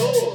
Dos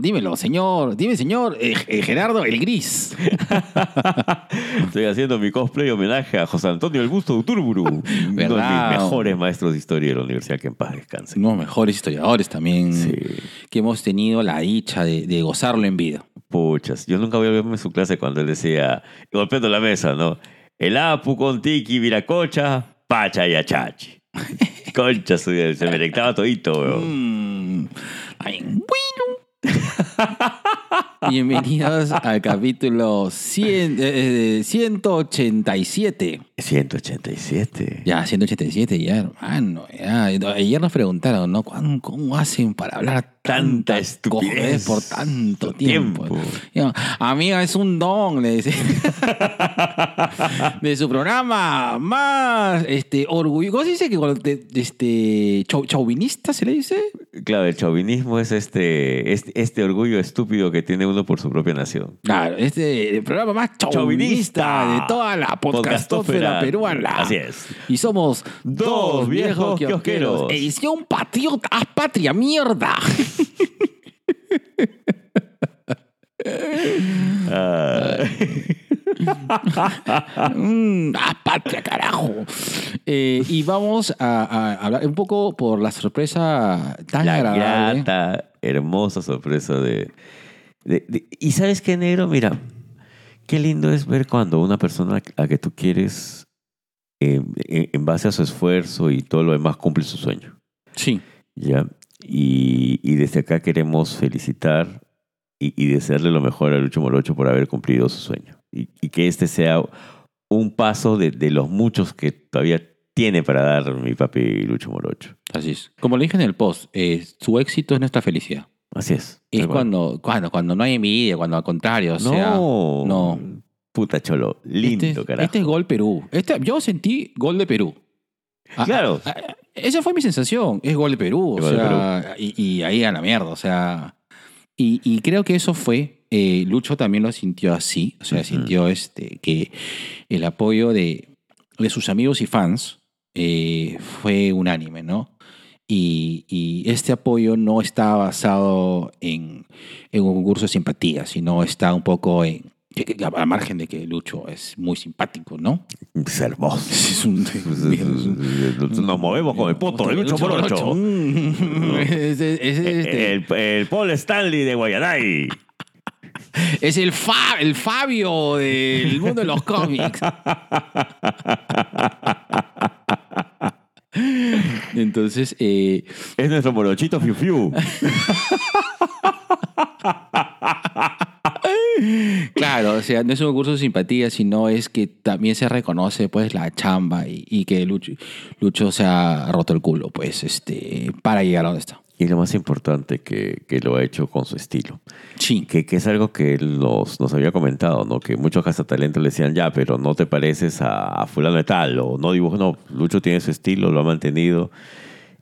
dímelo, dímelo, señor. Dime, señor eh, eh, Gerardo el Gris. Estoy haciendo mi cosplay homenaje a José Antonio El Busto Uturburu, uno de mis mejores maestros de historia de la universidad que en paz descanse. Unos mejores historiadores también Sí. que hemos tenido la dicha de, de gozarlo en vida. Puchas, yo nunca voy a verme en su clase cuando él decía, golpeando la mesa, ¿no? El apu con tiki, viracocha, pacha y achachi. Concha se me rectaba todito, weón. Mm, ay, bueno. Bienvenidos al capítulo 100, eh, eh, 187. 187. Ya, 187 ya, hermano. Ya. Ayer nos preguntaron, ¿no? ¿Cómo, cómo hacen para hablar Tanta tanta estupidez por tanto tiempo? tiempo. Yo, Amiga, es un don, le dice. de su programa más este, orgullo. ¿Cómo se dice que cuando te- este, chau- chauvinista se le dice? Claro, el chauvinismo es este, este, este orgullo estúpido que tiene uno por su propia nación. Claro, este el programa más chauvinista, Chauvinista. de toda la podcastófera Peruana. Así es. Y somos Dos viejos kiosqueros. Edición patriota, haz patria, mierda. Ah, Mm, haz patria, carajo. Eh, y vamos a, a hablar un poco por la sorpresa tan la agradable. grata, hermosa sorpresa de, de- de- Y sabes qué, negro, mira, qué lindo es ver cuando una persona a que tú quieres, eh, en, en base a su esfuerzo y todo lo demás, cumple su sueño. Sí. ¿ya? Y, y desde acá queremos felicitar y, y desearle lo mejor a Lucho Morocho por haber cumplido su sueño. Y, y que este sea un paso de, de los muchos que todavía tiene para dar mi papi Lucho Morocho. Así es. Como le dije en el post, eh, su éxito es nuestra felicidad. Así es. Es Tal cual. cuando, cuando, cuando no hay envidia, cuando al contrario, o sea. no, no. Puta cholo, lindo, este, carajo. este es gol Perú. Este, yo sentí gol de Perú. Ah, Claro. ah, ah, esa fue mi sensación. Es gol de Perú. O Es sea, Y, y ahí a la mierda. O sea. Y, y creo que eso fue. eh, Lucho también lo sintió así. O sea, sintió este, que el apoyo de, de sus amigos y fans eh, fue unánime, ¿no? Y, y este apoyo no está basado en, en un concurso de simpatía, sino está un poco en. que- A margen de que Lucho es muy simpático, ¿no? Es hermoso. Es un- Nos movemos con el poto de Lucho. Mm. Es, es- es este- El, el Paul Stanley de Guayanay. es el, Fa- el Fabio del mundo de los cómics. Entonces, eh, Es nuestro morochito Fiu Fiu. claro, o sea, no es un concurso de simpatía, sino es que también se reconoce pues la chamba y, y que Lucho, Lucho se ha roto el culo, pues, este, para llegar a donde está. Y lo más importante, que, que lo ha hecho con su estilo. Sí, Que, que es algo que él nos, nos había comentado, ¿no? Que muchos cazatalentos le decían, ya, pero no te pareces a, a fulano de tal, o no dibujo, no. Lucho tiene su estilo, lo ha mantenido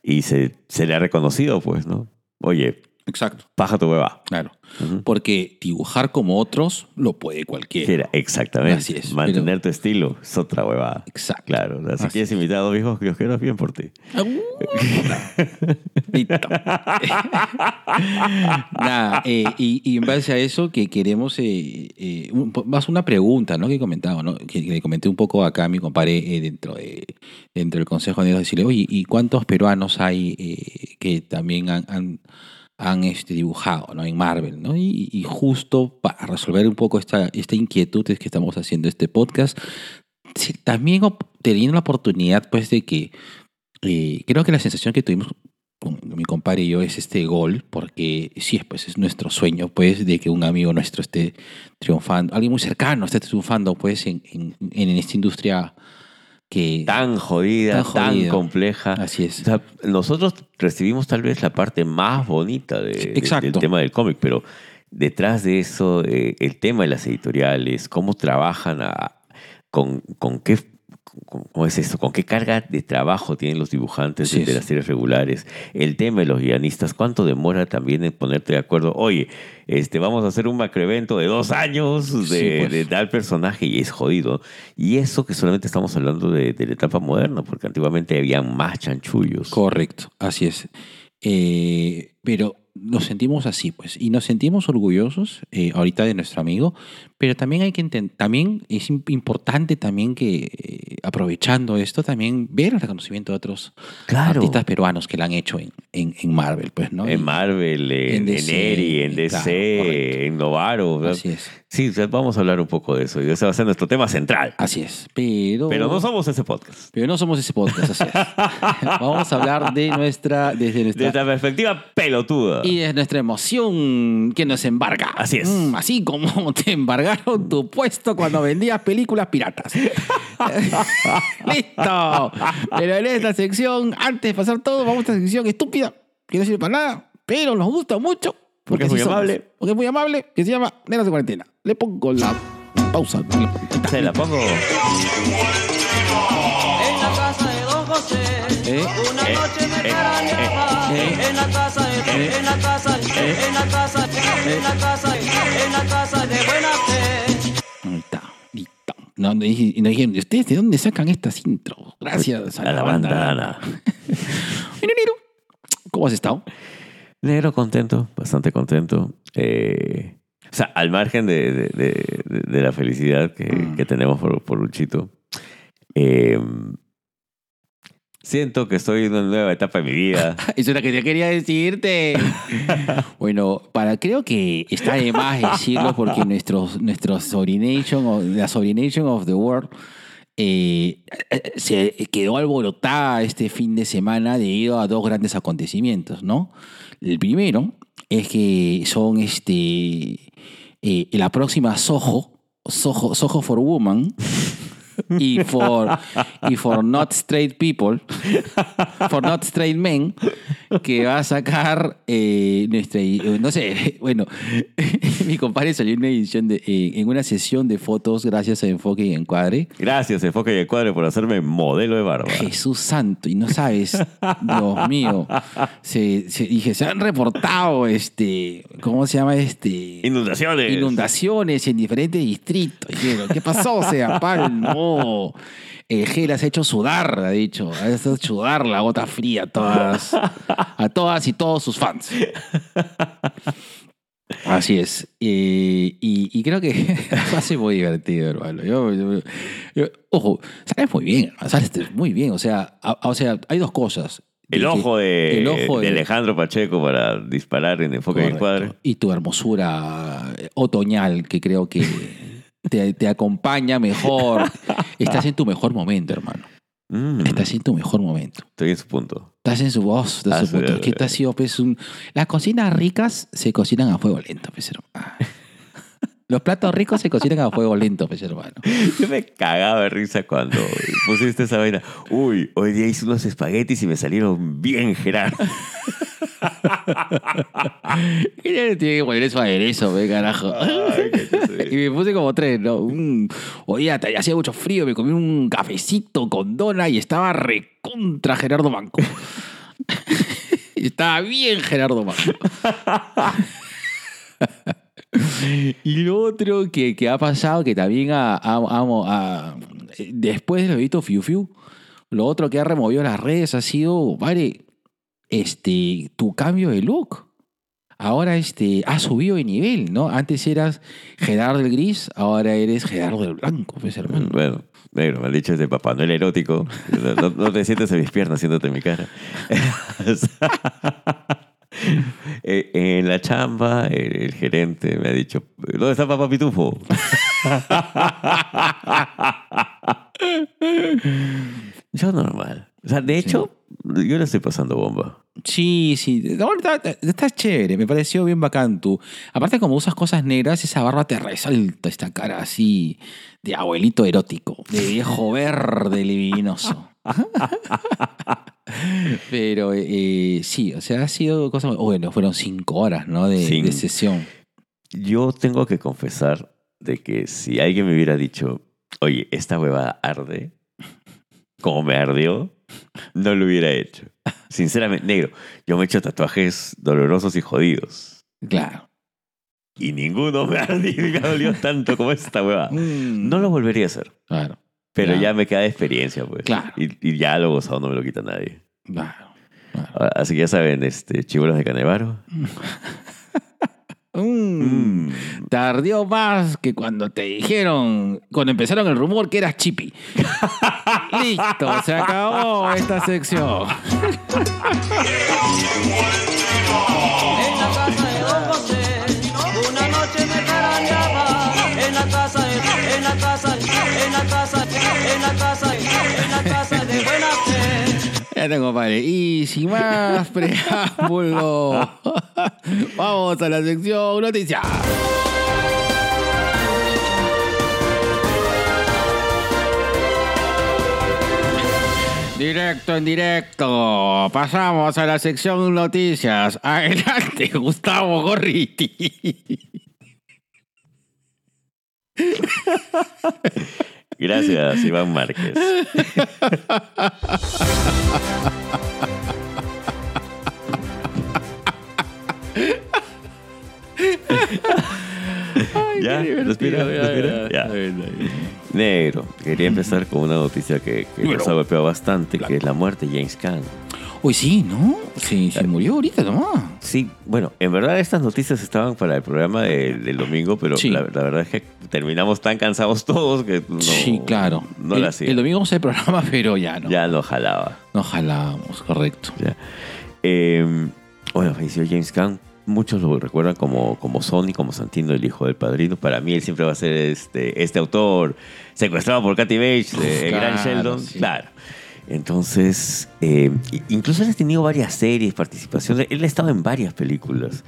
y se, se le ha reconocido, pues, ¿no? Oye, exacto, paja tu hueva. claro. Ujú. Porque dibujar como otros lo puede cualquiera. Era, exactamente. Así es, Mantener tu estilo es otra huevada. Exacto. Claro, si Así quieres invitar a dos viejos kiosqueros, bien por ti. Listo. Nada, eh, y, y en base a eso que queremos, eh, eh, un- más una pregunta, ¿no? Que comentaba, ¿no? Que, que le comenté un poco acá a mi compadre eh, dentro, de, dentro del Consejo de decirle, oye, ¿y cuántos peruanos hay eh, que también han, han, han, este, dibujado ¿no? en Marvel? ¿no? Y, y justo para resolver un poco esta, esta inquietud es que estamos haciendo este podcast, sí, también teniendo la oportunidad pues de que eh, creo que la sensación que tuvimos con mi compadre y yo es este gol, porque sí, pues es nuestro sueño, pues, de que un amigo nuestro esté triunfando, alguien muy cercano esté triunfando, pues, en, en, en esta industria que... Tan jodida, Tan compleja. Así es. O sea, nosotros recibimos tal vez la parte más bonita de- de- Exacto. del tema del cómic, pero detrás de eso, eh, el tema de las editoriales, cómo trabajan, a- con, con qué, ¿cómo es esto? ¿Con qué carga de trabajo tienen los dibujantes Sí, de, las series regulares? El tema de los guionistas, ¿cuánto demora también en ponerte de acuerdo? Oye, este, vamos a hacer un macroevento de dos años de, Sí, pues. de tal personaje y es jodido. Y eso que solamente estamos hablando de, de la etapa moderna, porque antiguamente había más chanchullos. Correcto, así es. Eh, pero nos sentimos así, pues, y nos sentimos orgullosos eh, ahorita de nuestro amigo, pero también hay que entender, también es im- importante también que, eh, aprovechando esto, también ver el reconocimiento de otros Claro. artistas peruanos que lo han hecho en, en, en Marvel, pues, ¿no? En Marvel, en, en en DC, Eri, en DC, claro, en Novaro. ¿verdad? Así es, Sí, vamos a hablar un poco de eso. Y ese va a ser nuestro tema central. así es. Pero, Pero no somos ese podcast. pero no somos ese podcast, así es. Vamos a hablar de nuestra, desde nuestra Desde la perspectiva pelotuda. Y es nuestra emoción que nos embarga. Así es. Mm, así como te embargaron tu puesto cuando vendías películas piratas. Listo. Pero en esta sección, antes de pasar todo, vamos a esta sección estúpida, que no sirve para nada, pero nos gusta mucho. Porque es muy somos. amable. Porque es muy amable, que se llama Nenas de Cuarentena. Le pongo la pausa. Se la pongo. Una eh, noche me eh, paran de eh, eh, En la casa de, en la casa, en la casa, en la casa, en la casa de buena fe. Ahí está. Listo. No, no, dije- y nos dijeron, ¿y ustedes de dónde sacan estas intros? Gracias a, A la banda Ana. Bueno, Nero, ¿Cómo has estado? Negro contento, bastante contento. Eh, o sea, al margen de, de- de- de- de la felicidad que, Mm. que tenemos por, por Luchito, eh, siento que estoy en una nueva etapa de mi vida. Eso es lo que te quería decirte. bueno, para, creo que está de más decirlo porque nuestros, nuestros Sobrination, o- la Sobrination of the World eh, eh, se quedó alborotada este fin de semana debido a dos grandes acontecimientos, ¿no? El primero es que son este eh, la próxima Soho, Soho, Soho for Woman y for, y for Not Straight People, for Not Straight Men, que va a sacar eh, nuestra, no sé, bueno, mi compadre salió en una edición de, eh, en una sesión de fotos gracias a Enfoque y Encuadre. Gracias, Enfoque y el Cuadre, por hacerme modelo de barba. Jesús santo, y no sabes, Dios mío, se, se- dije, se han reportado, este, ¿cómo se llama este? Inundaciones. Inundaciones en diferentes distritos. ¿qué pasó, sea Pal? No. El gel has hecho sudar, ha dicho. Has hecho sudar la gota fría a todas, a todas y todos sus fans. Así es. Eh, y, y creo que ser muy divertido, hermano. Yo- yo- yo- ojo, sales muy bien, sales muy bien. O sea, a- a- o sea hay dos cosas. El ojo, de, el ojo de de- Alejandro Pacheco para disparar en Enfoque Correcto. Cuadre. Y tu hermosura eh, otoñal, que creo que te, te acompaña mejor. Estás en tu mejor momento, hermano. Mm, Estás en tu mejor momento. estoy en su punto. Estás en su voz, de Ah, su sí, punto. Es que te ha sido, pues, un... Las cocinas ricas se cocinan a fuego lento, pues, hermano. Los platos ricos se cocinan a fuego lento, pues, hermano. Yo me cagaba de risa cuando pusiste esa vaina. Uy, hoy día hice unos espaguetis y me salieron bien, Gerardo. Y ya tiene que poner eso aderezo, ve, carajo. Ay, qué chuzo. Y me puse como tres, ¿no? Un, oye, hacía mucho frío, me comí un cafecito con dona y estaba recontra Gerardo Manco. Y estaba bien Gerardo Manco. y lo otro que, que ha pasado, que también ha- ha- ha- después visto Fiu Fiu, lo otro que ha removido las redes ha sido, vale, este, tu cambio de look. Ahora este, has subido de nivel, ¿no? Antes eras Gerardo el Gris, ahora eres Gerardo el Blanco, pues hermano. Bueno, negro, me han dicho es de Papá erótico. No, no- te sientes en mis piernas haciéndote mi cara. Eh, en la chamba, el, el gerente me ha dicho, ¿dónde está Papá Pitufo? Yo normal. O sea, de hecho, yo le estoy pasando bomba. Sí, sí. No, está, está chévere, me pareció bien bacán tú. Aparte, como usas cosas negras, esa barba te resalta esta cara así de abuelito erótico, de viejo verde libidinoso. Pero eh, sí, o sea, ha sido cosa. Bueno, fueron cinco horas, ¿no? De, sesión. Yo tengo que confesar de que si alguien me hubiera dicho, oye, esta huevada arde, como me ardió, no lo hubiera hecho. Sinceramente, negro, yo me he hecho tatuajes dolorosos y jodidos. Claro. Y ninguno me me dolió tanto como esta huevada. Mm, No lo volvería a hacer. Claro. Pero ya me queda de experiencia, pues. Claro. Y, y ya lo gozado no me lo quita nadie. Claro. Así que ya saben, este, chibolos de Canevaro. Mm. Mm. Tardió más que cuando te dijeron, cuando empezaron el rumor que eras chippy. Listo, se acabó esta sección. en la casa, en la casa de buena fe. Ya tengo, compadre. Y sin más preámbulo, vamos a la sección noticias. Directo en directo. Pasamos a la sección noticias. Adelante, Gustavo Gorriti. Gracias, Iván Márquez. ¿Ya? ¿Respira? ¿Respira? Ya. Negro, quería empezar con una noticia que, que nos ha golpeado bastante, que es la muerte de James Caan. Uy, sí, ¿no? Sí, se murió ahorita nomás. Sí, bueno, en verdad estas noticias estaban para el programa de- del domingo, pero Sí. la, la verdad es que terminamos tan cansados todos que no, sí, claro. no el, la hacía. el domingo se programa, pero ya no. Ya no jalaba. No jalábamos, correcto. Ya. Eh, bueno, falleció James Caan. Muchos lo recuerdan como, como Sonny, como Santino, el hijo del padrino. Para mí, él siempre va a ser este, este autor secuestrado por Kathy Bates, Uf, Gran claro, Sheldon. sí. Claro. Entonces, eh, incluso él ha tenido varias series, participaciones. Él ha estado en varias películas.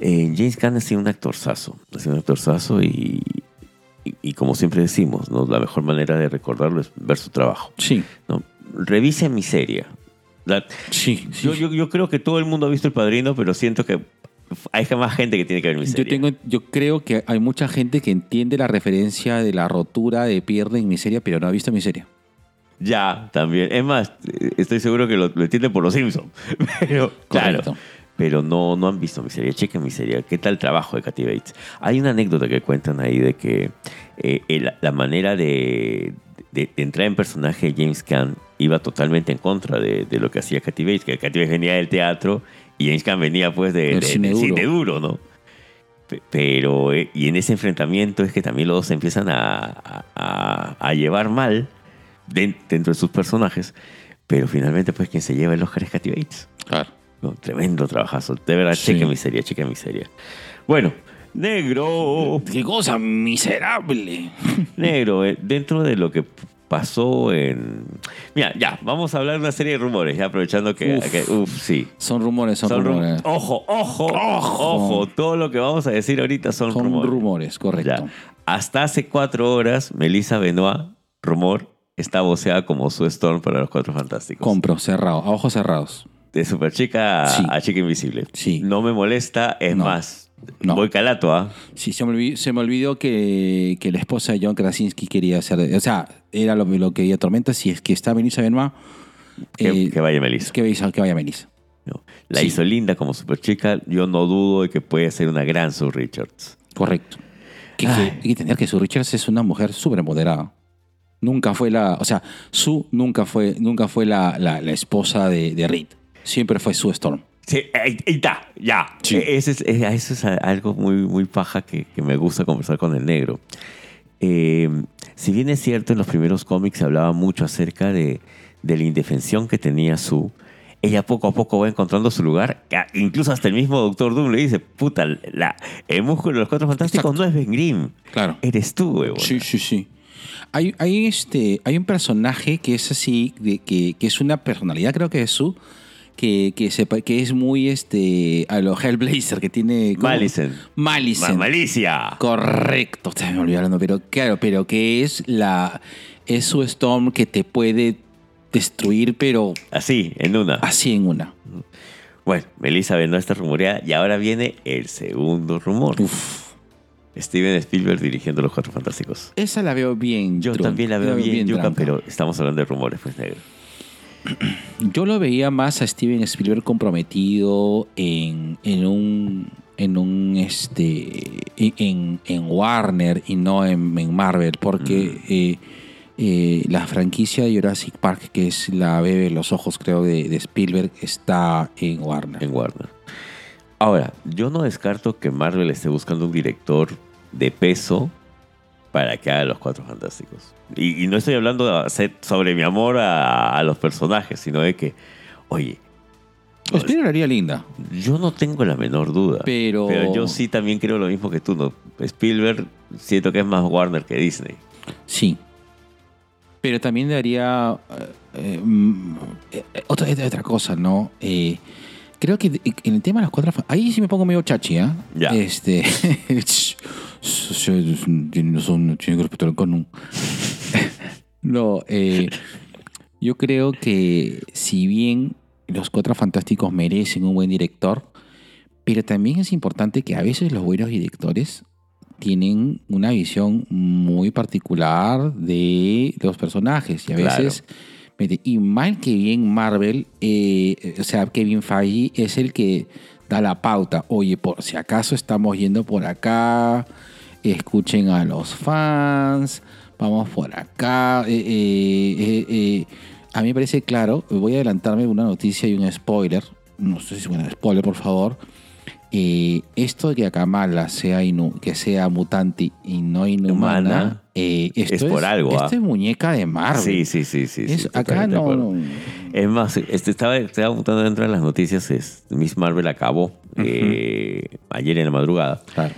Eh, James Caan ha sido un actorzazo. Ha sido un actorzazo y, y, y como siempre decimos, ¿no? la mejor manera de recordarlo es ver su trabajo. Sí, ¿no? Revise Miseria. La- sí. sí. yo, yo, yo creo que todo el mundo ha visto El Padrino, pero siento que hay más gente que tiene que ver Miseria. Yo, tengo, yo creo que hay mucha gente que entiende la referencia de la rotura de pierna en miseria, pero no ha visto miseria. Ya, también. Es más, estoy seguro que lo, lo entienden por los Simpsons. Pero, claro. Correcto. Pero no, no han visto Miseria. Chequen Miseria. ¿Qué tal el trabajo de Kathy Bates? Hay una anécdota que cuentan ahí de que eh, el- la manera de, de- de entrar en personaje de James Caan iba totalmente en contra de, de lo que hacía Kathy Bates. Que Kathy Bates venía del teatro y James Caan venía pues de, Del de- cine duro. cine duro, ¿no? Pe- Pero, eh, y en ese enfrentamiento es que también los dos se empiezan a, a- a llevar mal dentro de sus personajes. Pero finalmente, pues, quien se lleva el Oscar es Kathy Bates. Claro. No, tremendo trabajazo. De verdad, Sí. cheque miseria, cheque miseria. Bueno, negro. ¡Qué cosa miserable! Negro, eh, dentro de lo que pasó en. Mira, ya, vamos a hablar de una serie de rumores, ya aprovechando que. Uf. que- uf, sí. Son rumores, son, Son rum- rumores. Ojo, ojo, Ojo. ojo, Todo lo que vamos a decir ahorita son, son rumores. rumores, correcto. Ya. Hasta hace cuatro horas, Melissa Benoit, rumor, está voceada como Sue Storm para los Cuatro Fantásticos. Compro, cerrado, a ojos cerrados. de super chica a, Sí. a chica invisible. Sí. No me molesta, es No. más. No. Voy calato, ¿ah? Sí, se me olvidó, se me olvidó que, que la esposa de John Krasinski quería hacer. O sea, era lo, lo que ella tormenta. Si es que está Melissa Benoit, Que, eh, que vaya Melissa. que, vaya- que vaya. No. La Sí. hizo linda como super chica. Yo no dudo de que puede ser una gran Sue Richards. Correcto. Que, que- Ay. hay que entender que Sue Richards es una mujer súper empoderada. Nunca fue la. O sea, Sue nunca fue, nunca fue la, la- la esposa de, de Reed. Siempre fue Sue Storm. Sí, ahí, está, ya. Sí. E- es, e- eso es algo muy, muy paja que, que me gusta conversar con el negro. Eh, si bien es cierto, en los primeros cómics se hablaba mucho acerca de, de la indefensión que tenía Sue, ella poco a poco va encontrando su lugar. Incluso hasta el mismo Doctor Doom le dice, puta, la, el músculo de los Cuatro Fantásticos Exacto. no es Ben Grimm, Claro. eres tú, huevón. Sí, sí, sí. Hay, hay, este, hay un personaje que es así, de, que, que es una personalidad, creo que es su, que, que, sepa- que es muy este, a lo Hellblazer, que tiene... ¿cómo? Malicen. Malicen. Ma- Malicia. Correcto, se me olvidó hablando, pero claro, pero que es la es su Storm que te puede destruir, pero Así, en una. así en una. Bueno, Melissa Benoist está rumoreada y ahora viene el segundo rumor. Uf. Steven Spielberg dirigiendo Los Cuatro Fantásticos. Esa la veo bien. Yo Trump. también la veo bien, Yuka, trampa. pero estamos hablando de rumores, pues negro. Yo lo veía más a Steven Spielberg comprometido en, en un en un este en, en Warner y no en, en Marvel porque eh, eh, la franquicia de Jurassic Park que es la bebé de los ojos creo de, de Spielberg está en Warner en Warner. Ahora, yo no descarto que Marvel esté buscando un director de peso para que haga los Cuatro Fantásticos. Y, y no estoy hablando sobre mi amor a, a los personajes, sino de que, oye, Spielberg haría linda yo no tengo la menor duda. Pero- yo sí también creo lo mismo que tú. ¿no? Spielberg siento que es más Warner que Disney. Sí. Pero también daría eh, eh, mm, eh, otra, otra cosa, ¿no? Eh, creo que en el tema de las cuatro... Ahí sí me pongo medio chachi, ¿ah? Ya. Este... no no tienen que respetar el canon. no, eh, yo creo que si bien los cuatro fantásticos merecen un buen director, pero también es importante que a veces los buenos directores tienen una visión muy particular de los personajes y a Claro. veces y mal que bien Marvel eh, o sea Kevin Feige es el que da la pauta oye por si acaso estamos yendo por acá escuchen a los fans vamos por acá eh, eh, eh, a mí me parece claro voy a adelantarme una noticia y un spoiler no sé si es un spoiler por favor eh, esto de que Kamala sea, inu- que sea mutante y no inhumana, Humana, eh, esto es por algo, Esto ¿ah? es muñeca de Marvel. Sí, sí, sí, sí. sí, Es- acá no- Es más, este, estaba, estaba apuntando dentro de las noticias, es, Miss Marvel acabó eh, ayer en la madrugada. Claro.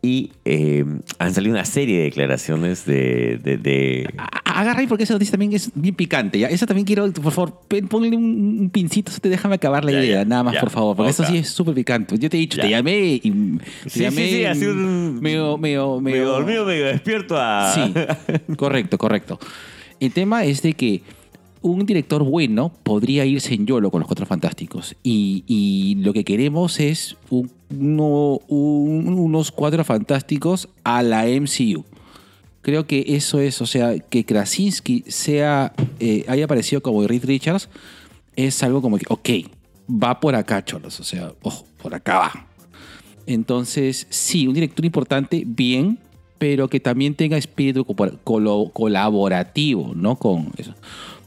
Y eh, han salido una serie de declaraciones de... de- Agarra ahí porque esa noticia también es bien picante. ¿ya? Esa también quiero, por favor, ponle un, un pincito, te déjame acabar la Ya, idea, ya, nada más, por favor, porque eso sí es súper picante. Yo te he dicho, te llamé y te Sí, llamé sí, sí, así un- medio, medio, medio dormido, medio despierto a... Sí, correcto, correcto. El tema es de que un director bueno podría irse en YOLO con los Cuatro Fantásticos. Y, lo que queremos es un- uno- un- unos Cuatro Fantásticos a la MCU. Creo que eso es, o sea, que Krasinski sea, eh, haya aparecido como Reed Richards, es algo como que, ok, va por acá, cholos. O sea, ojo, por acá va. Entonces, sí, un director importante, bien, pero que también tenga espíritu colaborativo, ¿no? Con eso.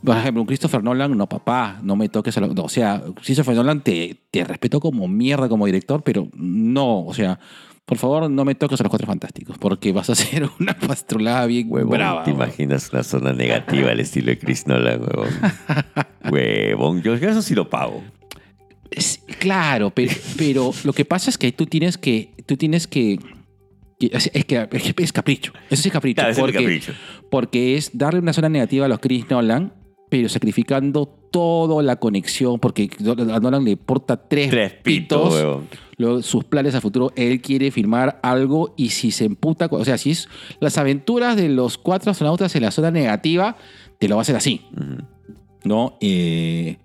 Por ejemplo, un Christopher Nolan, no, papá, no me toques a lo- no, o sea, Christopher Nolan te, te respeto como mierda como director, pero no, o sea, por favor, no me toques a los cuatro fantásticos, porque vas a hacer una pastrulada bien Huevón, brava. ¿te huevón. imaginas una zona negativa al estilo de Chris Nolan, huevón? huevón, yo, eso sí lo pago. Es- claro, pero, pero lo que pasa es que tú tienes que, tú tienes que, es, es que es, capricho, eso sí es capricho, Claro, ese es porque, capricho. porque es darle una zona negativa a los Chris Nolan, pero sacrificando toda la conexión, porque a Nolan le importa tres, Tres pitos, sus planes a futuro, él quiere filmar algo y si se emputa, o sea, si es las aventuras de los cuatro astronautas en la zona negativa, te lo va a hacer así. ¿no? Eh,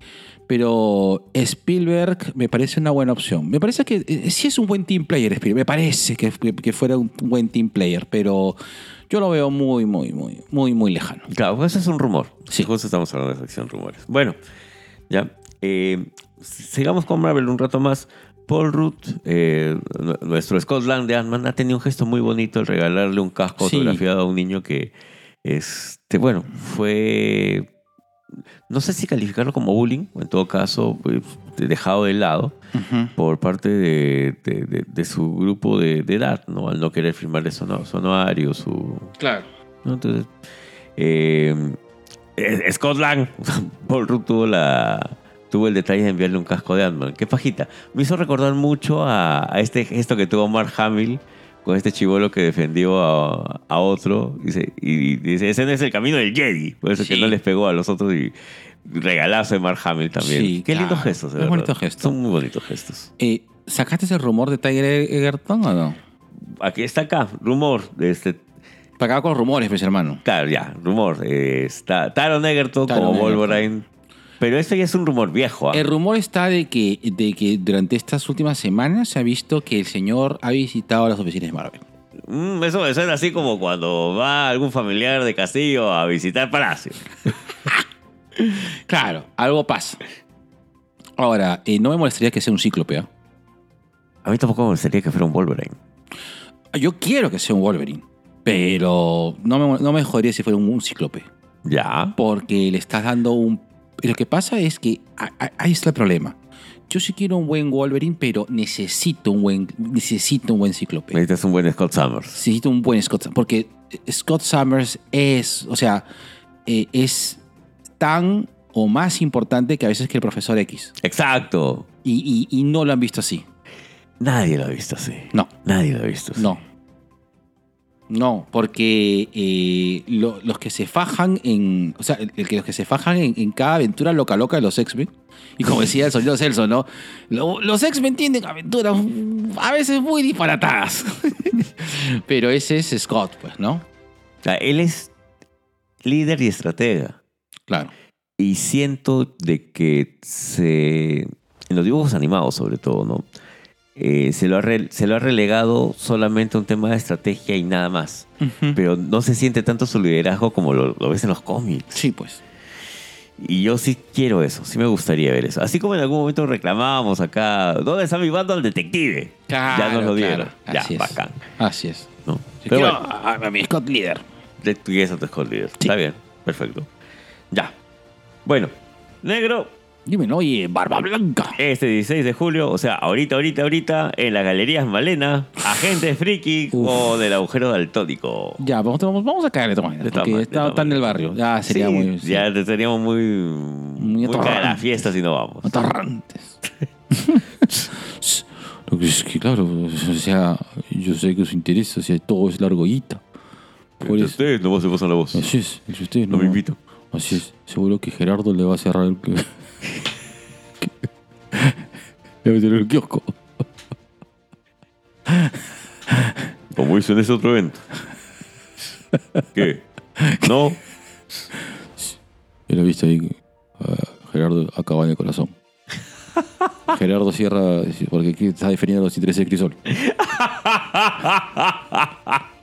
pero Spielberg me parece una buena opción. Me parece que eh, sí es un buen team player, Spielberg. Me parece que, que- que fuera un buen team player, pero yo lo veo muy, muy, muy, muy, muy lejano. Claro, pues ese es un rumor. Sí. Justo estamos hablando de sección rumores. Bueno, ya. eh, sigamos con Marvel un rato más. Paul Rudd, eh, nu- nuestro Scott Lang de Ant-Man, ha tenido un gesto muy bonito al regalarle un casco Sí. autografiado a un niño que, este, bueno, fue. No sé si calificarlo como bullying, o en todo caso, pues, dejado de lado por parte de, de- de- de su grupo de, edad, ¿no? Al no querer firmarle su, anuario, su Claro. ¿no? Entonces, eh, Scott Lang, Paul Rudd tuvo, la, tuvo el detalle de enviarle un casco de Ant-Man. Qué pajita. Me hizo recordar mucho a, a este gesto que tuvo Mark Hamill con este chivolo que defendió a, a otro. Dice, y dice, ese no es el camino del Jedi. Por eso que no les pegó a los otros y regalazo de Mark Hamill también. Sí, Qué lindos claro. gestos, de verdad. bonito gesto. Son muy bonitos gestos. Eh, ¿Sacaste ese rumor de Tiger Egerton o no? Aquí está acá, rumor de este Para acabar con los rumores, pues, hermano. Claro, ya, rumor. Eh, está Taron Egerton Taron como Egerton. Wolverine. Pero eso ya es un rumor viejo. ¿ah? El rumor está de que, de que durante estas últimas semanas se ha visto que el señor ha visitado las oficinas de Marvel. Mm, eso me suena así como cuando va algún familiar de Castillo a visitar Palacio. Claro, algo pasa. Ahora, eh, no me molestaría que sea un cíclope. ¿ah? A mí tampoco me gustaría que fuera un Wolverine. Yo quiero que sea un Wolverine, pero no me, no me jodería si fuera un, un cíclope. Ya. Porque le estás dando un... Lo que pasa es que a- a- ahí está el problema. Yo sí quiero un buen Wolverine, pero necesito un buen, necesito un buen cíclope. Necesitas un buen Scott Summers. Necesito un buen Scott Summers. Porque Scott Summers es, o sea, eh, es tan o más importante que a veces que el profesor X. Exacto. Y, y- y no lo han visto así. Nadie lo ha visto así. No, Nadie lo ha visto así. no. No, porque eh, lo- los que se fajan en. O sea, el, el que los que se fajan en, en cada aventura loca loca de los X-Men. Y como decía el señor Celso, ¿no? Lo- los X-Men tienen aventuras a veces muy disparatadas. Pero ese es Scott, pues, ¿no? O sea, él es líder y estratega. Claro. Y siento de que se. En los dibujos animados, sobre todo, ¿no? Eh, se, lo ha re- se lo ha relegado solamente a un tema de estrategia y nada más. Pero no se siente tanto su liderazgo como lo, lo ves en los cómics. Sí, pues. Y yo sí quiero eso, sí me gustaría ver eso. Así como en algún momento reclamábamos acá, ¿dónde está mi bando al detective? ya nos lo dieron. Ya, Así es. bacán. Así es. ¿no? Pero quiero bueno, a, mi Scott líder. de tu y eso te líder. Sí. Está bien, perfecto. Ya. Bueno, negro, Dime, oye, Barba Blanca. este 16 de julio, o sea, ahorita, ahorita, ahorita, en las galerías Malena, Agente Friki Uf. o del agujero daltónico. Ya, vamos, vamos, vamos a caerle todas Porque está, está en el barrio. Ya sería Sí, muy. sí. Ya te seríamos muy. Muy, cara a la fiesta si no vamos. Atorrantes. Lo que es que, claro, o sea, yo sé que os interesa, o sea, todo es la argollita. Por ustedes no se pasan la voz. Así es, ustedes No me invitan. Así es, seguro que Gerardo le va a cerrar el. le va a cerrar el kiosco. Como hizo en ese otro evento. ¿Qué? No. Yo lo he visto ahí. Gerardo acaba en el corazón. Gerardo cierra porque está defendiendo los intereses de Crisol.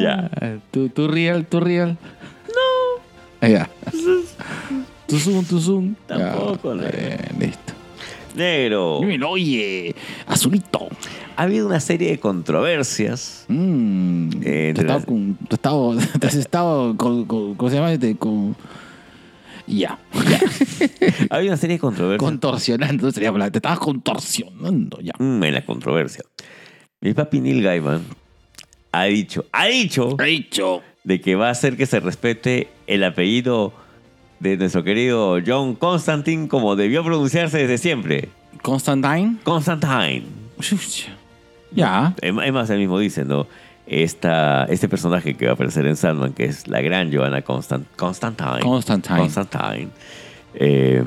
Ya. ¿Tú, tú real, tú real? No. Ya. Tu zoom, tu zoom. Tampoco, Ya, listo. Negro. Dímelo, oye, azulito. Ha habido una serie de controversias. Mm, Eh, te, has estado las- con, te has estado, te has estado con, con- ¿cómo se llama? Este, con, ya, Ha habido una serie de controversias. contorsionando, sería te estabas contorsionando, ya. Mm, en la controversia. Mi papi Neil Gaiman ha dicho, ha dicho He dicho, de que va a hacer que se respete el apellido de nuestro querido John Constantine como debió pronunciarse desde siempre. Constantine. Constantine. Ya, Es es más, él mismo dice, ¿no? Esta, este personaje que va a aparecer en Sandman, que es la gran Joanna Constant, Constantine. Constantine. Constantine, eh,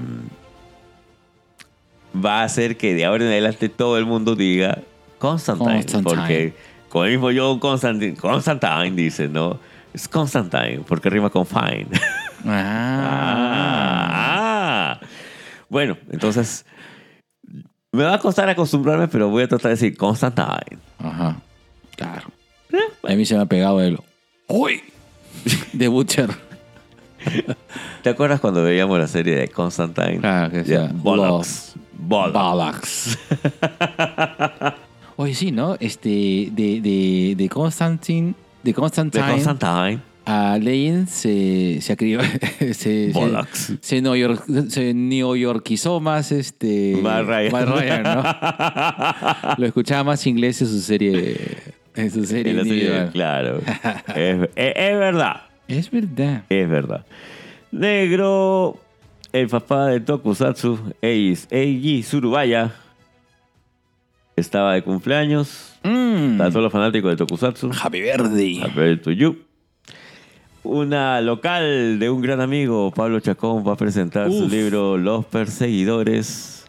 va a hacer que de ahora en adelante todo el mundo diga Constantine. Constantine. Porque con el mismo John Constantine, Constantine dice, ¿no? Es Constantine, porque rima con fine. Ah. Ah. Bueno, entonces me va a costar acostumbrarme, pero voy a tratar de decir Constantine. Ajá. Claro. A mí se me ha pegado el. ¡Uy! De Butcher. ¿Te acuerdas cuando veíamos la serie de Constantine? Claro, que decía, Bollocks. Bollocks. Balax. Oye, sí, ¿no? Este, de, de, de Constantine. De De Constantine. Constantine. A Legend se, se acrió. se, se, Bollocks. se, se neoyorquizó más este. Matt Ryan. Matt Ryan, ¿no? Lo escuchaba más inglés en su serie. En su serie En la serie, individual. claro. es, es- es verdad. Es verdad. Es verdad. Negro, el papá de Tokusatsu, Eiji Surubaya, estaba de cumpleaños. Mm. Para todos los fanáticos de Tokusatsu. Happy Verde. Happy to you. Una local de un gran amigo, Pablo Chacón, va a presentar su libro Los Perseguidores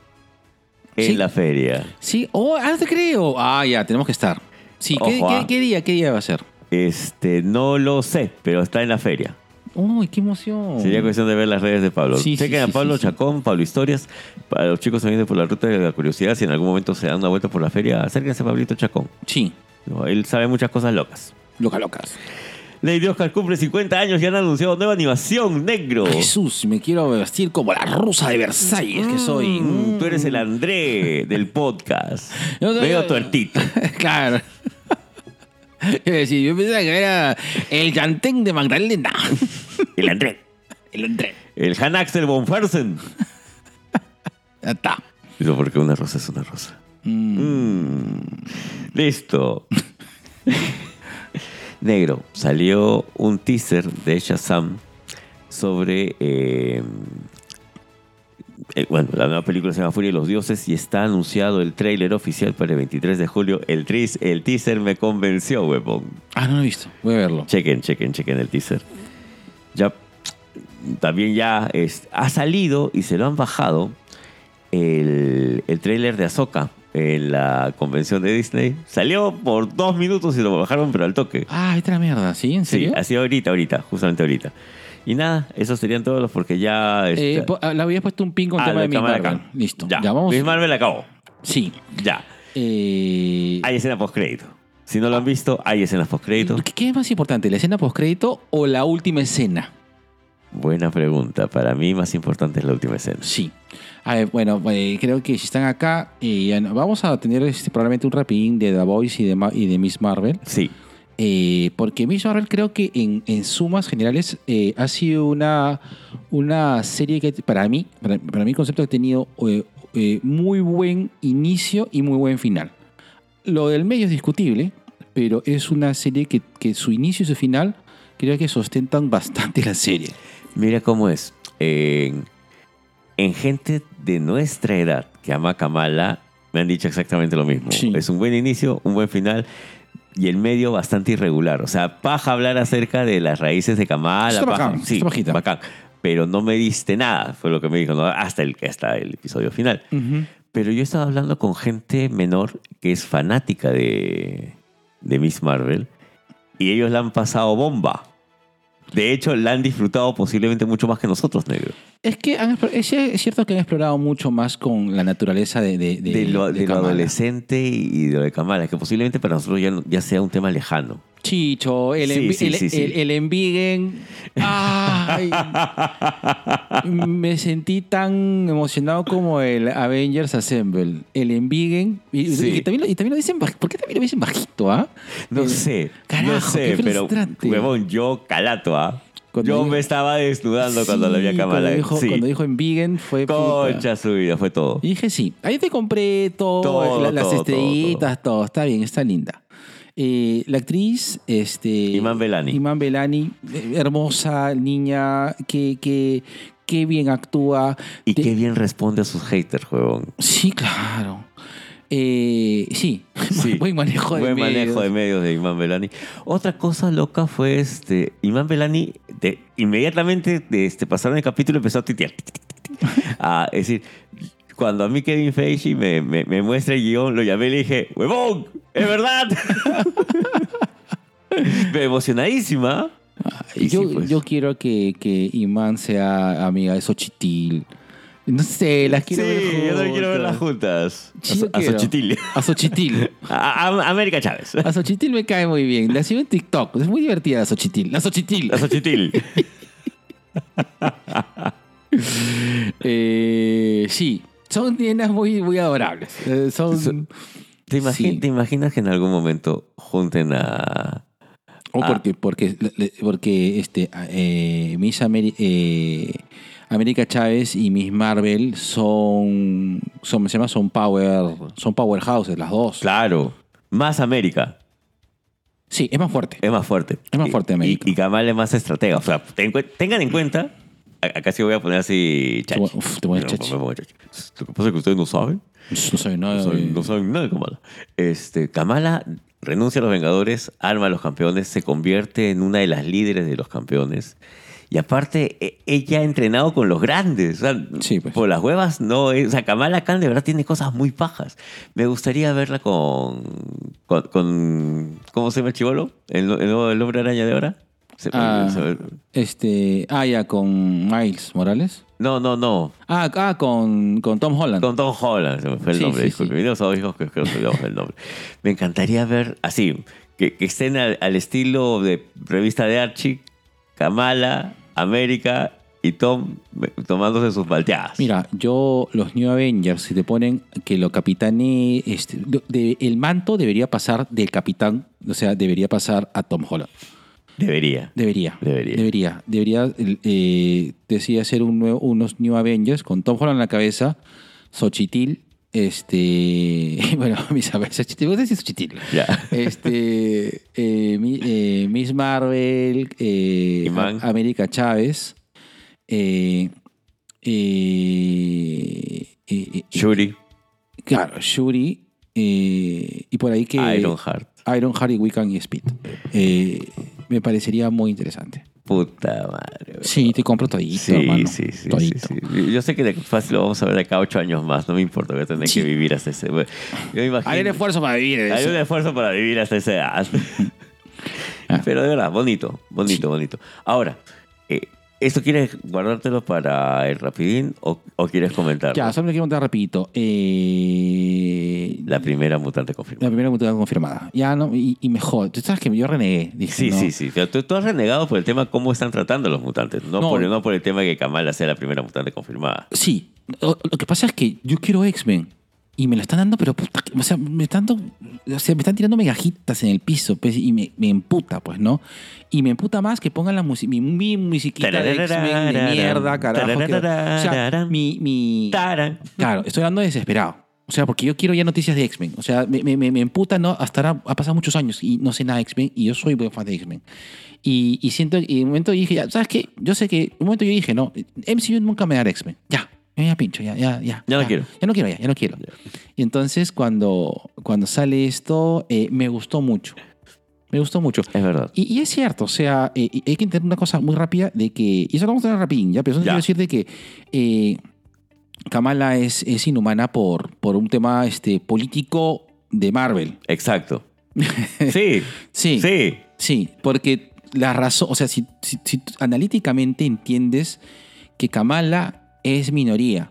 en Sí. la feria. Sí, oh, ah, te creo. Ah, ya, tenemos que estar. Sí, ¿qué, Ojo, ah. qué- qué día, qué día va a ser? Este, no lo sé, pero está en la feria. Uy, qué emoción. Sería cuestión de ver las redes de Pablo. Sí, sí, Chequen a sí, Pablo. Chacón, Pablo Historias. Para los chicos que vienen por la ruta de la curiosidad, si en algún momento se dan una vuelta por la feria, acérquense a Pablito Chacón. Sí, ¿no? Él sabe muchas cosas locas. loca locas. Lady Oscar cumple 50 años y han anunciado nueva animación negro. Jesús, me quiero vestir como la rusa de Versalles que soy. Mm, Tú eres el André del podcast. Medio tuertito. claro. Decir, yo pensaba que era el Yantén de Magdalena. El André. El André. El Han Axel von Fersen. Ya está. Eso porque una rosa es una rosa. Mm. Mm, Listo. Negro, salió un teaser de Shazam sobre. eh, eh, bueno, la nueva película se llama Furia de los Dioses y está anunciado el tráiler oficial para el 23 de julio. El, tris- el teaser me convenció, huevón. Ah, no lo he visto. Voy a verlo. Chequen, chequen, chequen el teaser. Ya, también ya es- ha salido y se lo han bajado el, el tráiler de Ahsoka en la convención de Disney. Salió por dos minutos y lo bajaron, pero al toque. Ah, esta mierda, ¿sí? ¿En Sí, serio? así ahorita, ahorita, justamente ahorita. Y nada, esos serían todos los porque ya... Eh, está- ah, le habías puesto un pin con Ah, tema de Miss Marvel. acá. Listo. Ya, Ya, vamos. Miss Marvel acabó. Sí. Ya. Eh, Hay escena postcrédito. Si no lo han visto, hay escenas postcrédito. ¿Qué qué es más importante, la escena postcrédito o la última escena? Buena pregunta. Para mí más importante es la última escena. Sí. A ver, bueno, eh, creo que si están acá, eh, vamos a tener este, probablemente un rapidín de The Voice y de, Ma- y de Miss Marvel. Sí. Eh, porque Miss Marvel creo que en, en sumas generales eh, ha sido una, una serie que para mí, para, para mi concepto ha tenido eh, muy buen inicio y muy buen final. Lo del medio es discutible, pero es una serie que, que su inicio y su final creo que sustentan bastante la serie. Mira cómo es. En, en gente de nuestra edad que ama a Kamala, me han dicho exactamente lo mismo. Sí. Es un buen inicio, un buen final y el medio bastante irregular. O sea, paja hablar acerca de las raíces de Kamala. Está paja. bacán, sí, está bacán. Pero no me diste nada, fue lo que me dijo, ¿no? hasta, el, hasta el episodio final. Pero yo estaba hablando con gente menor que es fanática de, de Miss Marvel y ellos la han pasado bomba. De hecho, la han disfrutado posiblemente mucho más que nosotros, negro. Es que han es, es cierto que han explorado mucho más con la naturaleza de, de, De, lo, de lo Kamala. adolescente y de lo de Kamala, que posiblemente para nosotros ya, ya sea un tema lejano. Chicho, el, Sí, el, sí, el- el envigen. Ay, me sentí tan emocionado como el Avengers Assemble. El envigen. Y, también, lo- y también lo dicen ¿Por qué también lo dicen bajito, ah? No sé, carajo, no sé, qué pero frustrante. huevón, yo calato, ¿ah? Cuando Yo dijo- me estaba desnudando cuando la vi a Kamala. Cuando dijo, sí. cuando dijo envigen fue. Concha su vida, fue todo. Y dije, sí, ahí te compré todo, Todo, la- las todo, estrellitas, todo, está bien, está linda. Eh, la actriz, este... Iman Belani. Iman Belani, eh, hermosa niña, que, que, que bien actúa. Y Te- qué bien responde a sus haters, huevón. Sí, claro. Eh, sí, Sí. buen manejo de Buen medios. manejo de medios de Imán Belani. Otra cosa loca fue este. Imán Belani de, inmediatamente de este, pasaron el capítulo y empezó a titear. Ah, es decir, cuando a mí Kevin Feige me, me, me muestra el guion, lo llamé y le dije, ¡Huevón! ¡Es verdad! Me emocionadísima. Yo, sí, pues. yo quiero que, que Iman sea amiga de Xochitl. No sé, las quiero sí, ver yo también quiero verlas juntas. juntas. Sí, a, a. A Xochitl. A, a- América Chávez. A Xochitl me cae muy bien. La sigo en TikTok. Es muy divertida la Xochitl. La Xochitl. A Xochitl. Eh, sí, son nenas muy, muy adorables. Eh, son... ¿Te, imagi- Sí. ¿Te imaginas que en algún momento junten a, O Ah. porque, porque, porque este, eh, Miss Ameri- eh, América Chávez y Miss Marvel son, son, se llama, son power, son powerhouses las dos. Claro, más América. Sí, es más fuerte. Es más fuerte. Es más fuerte América. Y, y Kamala es más estratega. O sea, ten tengan en cuenta. Acá sí voy a poner así chachi. Uf, te voy a No, chachi. me pongo chachi. Lo que pasa es que ustedes no saben. No sabe nada. No saben, no saben nada de Kamala. Este, Kamala renuncia a los Vengadores, arma a los campeones, se convierte en una de las líderes de los campeones. Y aparte, e- ella ha entrenado con los grandes. O sea, Sí, pues. por las huevas, no. es- O sea, Kamala Khan de verdad tiene cosas muy pajas. Me gustaría verla con. con, con- ¿Cómo se llama el chivolo? ¿El, el el hombre araña de ahora? Se- Ah, este, ah, ya, con Miles Morales. no, no, no. Ah, ah con, con Tom Holland. Con Tom Holland, se me fue el Sí, nombre, sí, disculpe. sí. Mis dos hijos que creo el nombre. Me encantaría ver así, que, que estén al, al estilo de revista de Archie, Kamala, América y Tom me- tomándose sus malteadas. Mira, yo, los New Avengers, si te ponen que lo capitane, este, de- el manto debería pasar del capitán, o sea, debería pasar a Tom Holland. Debería. Debería. Debería. Debería. Debería, eh, decía hacer un nuevo- unos New Avengers con Tom Holland en la cabeza, Xochitl, este. Bueno, mis abuelos, Xochitl, voy a decir Xochitl. Ya. Este. eh, mi- eh, Miss Marvel, eh, América Chávez, eh, eh, Shuri, claro, Shuri, y por ahí que. Ironheart. Iron Harry Wiccan y Speed. Eh, me parecería muy interesante. Puta madre. bro. Sí, te compro todito, Sí, hermano. sí, sí, Todito. sí. Yo sé que de fácil lo vamos a ver de acá a ocho años más. No me importa, voy a tener Sí. que vivir hasta ese. Yo me imagino. Hay un esfuerzo para vivir. Hay eso. un esfuerzo para vivir hasta esa edad. Ah. Pero de verdad, bonito, bonito, bonito. Ahora, eh, ¿esto quieres guardártelo para el rapidín o, o quieres comentar? Ya, solo me quiero contar rapidito. Eh, La primera mutante la confirmada. primera mutada confirmada. Ya, no, y, y mejor. Tú sabes que yo renegué. Dije, Sí, no. sí, sí. Tú, tú has renegado por el tema cómo están tratando los mutantes. No, No. Por, no por el tema de que Kamala sea la primera mutante confirmada. Sí. Lo, lo que pasa es que yo quiero X-Men. Y me lo están dando, pero puta, o sea, me están dando, o sea, me están tirando megajitas en el piso, pues, y me, me emputa, pues, ¿no? Y me emputa más que pongan la musi- mi, mi musiquita de X-Men de mierda, carajo. que- o sea, mi, mi. Claro, estoy dando desesperado. O sea, porque yo quiero ya noticias de X-Men. O sea, me, me, me, me emputa, ¿no? Hasta ahora ha pasado muchos años y no sé nada de X-Men y yo soy buen fan de X-Men. Y, y siento, y en un momento dije, ya, ¿sabes qué? Yo sé que, en un momento yo dije, no, MCU nunca me dará X-Men. Ya, ya, ya pincho, ya, ya, ya. Ya no quiero. Ya no quiero, ya, ya no quiero. Y entonces cuando, cuando sale esto, eh, me gustó mucho. Me gustó mucho. Es verdad. Y, y es cierto, o sea, eh, hay que entender una cosa muy rápida de que, y eso lo vamos a tener rapidín, ya, pero eso quiero decir de que eh, Kamala es, es inhumana por, por un tema este, político de Marvel. Exacto. Sí. Sí, sí, Sí. porque la razón, o sea, si, si- analíticamente entiendes que Kamala es minoría,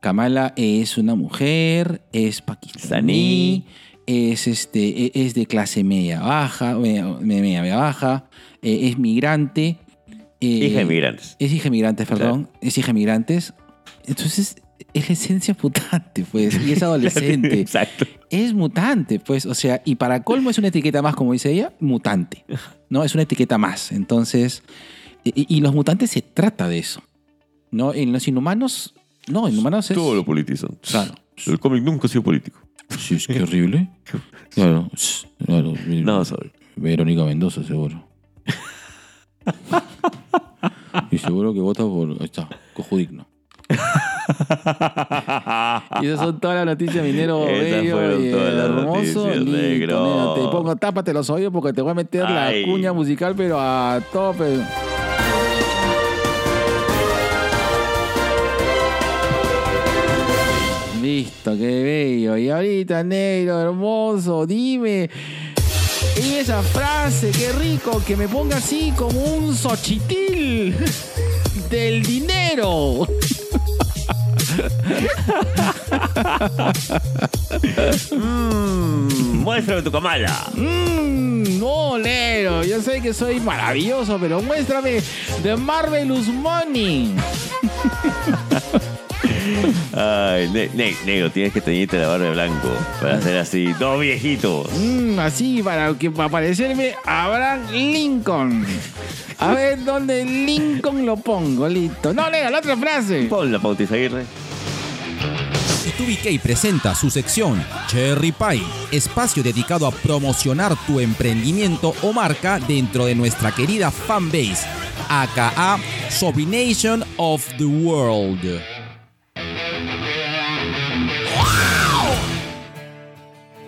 Kamala es una mujer, es pakistaní, es, este, e- es de clase media baja, media, baja, eh, es migrante. eh, Hija de migrantes. Es hija de migrantes, perdón. Es hija de migrantes. Entonces, es la esencia mutante, pues, y es adolescente. Exacto. es mutante, pues, o sea, y para colmo es una etiqueta más, como dice ella, mutante. ¿No? Es una etiqueta más. Entonces, y, y los mutantes se trata de eso. ¿No? En los inhumanos, no, inhumanos es. Todo lo politizan. Claro. El cómic nunca ha sido político. Sí, es que horrible. Claro, claro. No, sorry. Verónica Mendoza, seguro. y seguro que vota por. Ahí está, cojo digno. Y esas son todas las noticias, minero Esas bello fueron y todas las hermoso. noticias, Listo, negro. nena, te pongo, tápate los oídos porque te voy a meter Ay. la cuña musical, pero a tope. Listo, qué bello. Y ahorita, negro, hermoso, dime. Y esa frase, qué rico, que me ponga así como un sochitil del dinero. Mm, muéstrame tu Kamala. Mmm, no, negro, yo sé que soy maravilloso, pero muéstrame The Marvelous Money. Ay, ne- ne- negro, tienes que teñirte la barba de blanco para hacer así, dos viejitos. Mm, así, para, que, para parecerme Abraham Lincoln. A ver dónde Lincoln lo pongo, listo. No, negro, la otra frase. Pon la pauta Isaguirre. TubiK presenta su sección Cherry Pie, espacio dedicado a promocionar tu emprendimiento o marca dentro de nuestra querida fanbase, aka Sobrination of the World.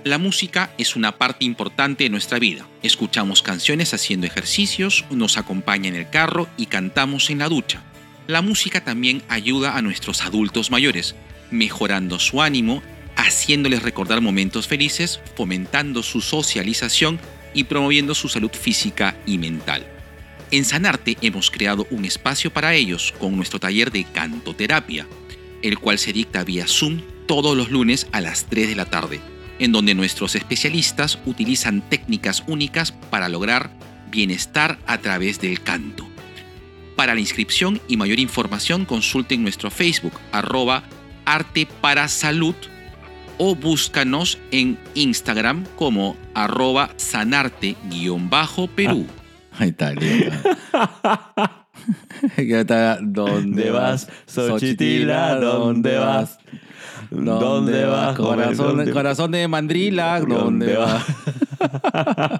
La música es una parte importante de nuestra vida. Escuchamos canciones haciendo ejercicios, nos acompaña en el carro y cantamos en la ducha. La música también ayuda a nuestros adultos mayores, mejorando su ánimo, haciéndoles recordar momentos felices, fomentando su socialización y promoviendo su salud física y mental. En Sanarte hemos creado un espacio para ellos con nuestro taller de cantoterapia, el cual se dicta vía Zoom todos los lunes a las 3 de la tarde, en donde nuestros especialistas utilizan técnicas únicas para lograr bienestar a través del canto. Para la inscripción y mayor información consulten nuestro Facebook arroba arte para salud o búscanos en Instagram como arroba sanarte-perú. Ahí está, lindo. Ya está, ¿Dónde vas? Xochitila? ¿Dónde vas? ¿Dónde vas? Corazón, ¿Dónde- corazón de mandrila, ¿dónde ¿Dónde vas?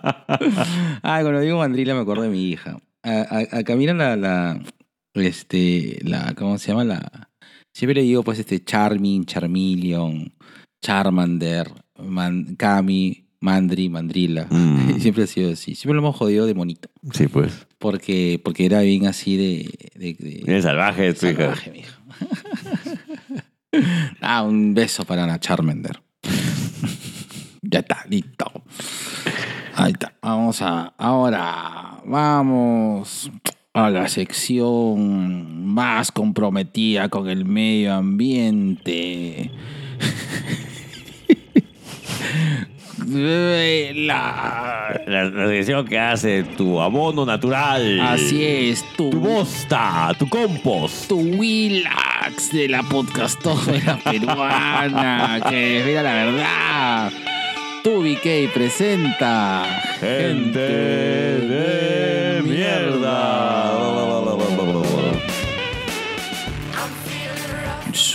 Ay, cuando digo mandrila me acuerdo de mi hija. A, a, a Camila la, la, este, la, ¿cómo se llama? La, siempre le digo pues este Charming, Charmeleon, Charmander, Man- Cami, Mandri, Mandrila. Mm. Siempre ha sido así. Siempre lo hemos jodido de monito. Sí, pues. Porque, porque era bien así de... de, de- Es salvaje tu hija. salvaje, mi hija. ah, un beso para la Charmander. ya está, listo. Ahí está. Vamos a. Ahora, vamos a la sección más comprometida con el medio ambiente. La- La, la que hace tu abono natural. así es, tu, Tu bosta, tu compost. tu Willax de la podcastófera peruana, que mira la verdad. Tu BK presenta Gente de mierda.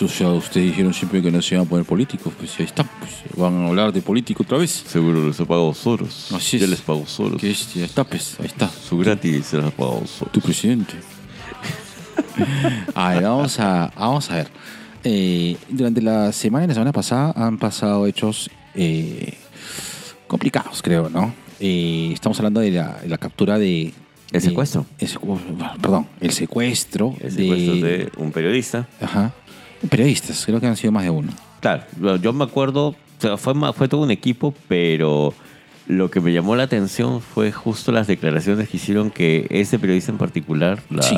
O sea, ustedes dijeron siempre que no se iban a poner políticos, pues ahí está, pues van a hablar de político otra vez. Seguro les ha pagado Soros. Así es. Ya les pagó Soros. Que es, ya está, pues, ahí está, Su gratis se las ha pagado Soros. tu presidente. a ver, vamos a, vamos a ver. Eh, durante la semana y la semana pasada han pasado hechos eh, complicados, creo, ¿no? Eh, estamos hablando de la, de la captura de... El de- secuestro. el secu- perdón, el secuestro, El secuestro de un periodista. Ajá. Periodistas, creo que han sido más de uno. Claro, yo me acuerdo, o sea, fue, todo un equipo, pero lo que me llamó la atención fue justo las declaraciones que hicieron que ese periodista en particular, las... Sí.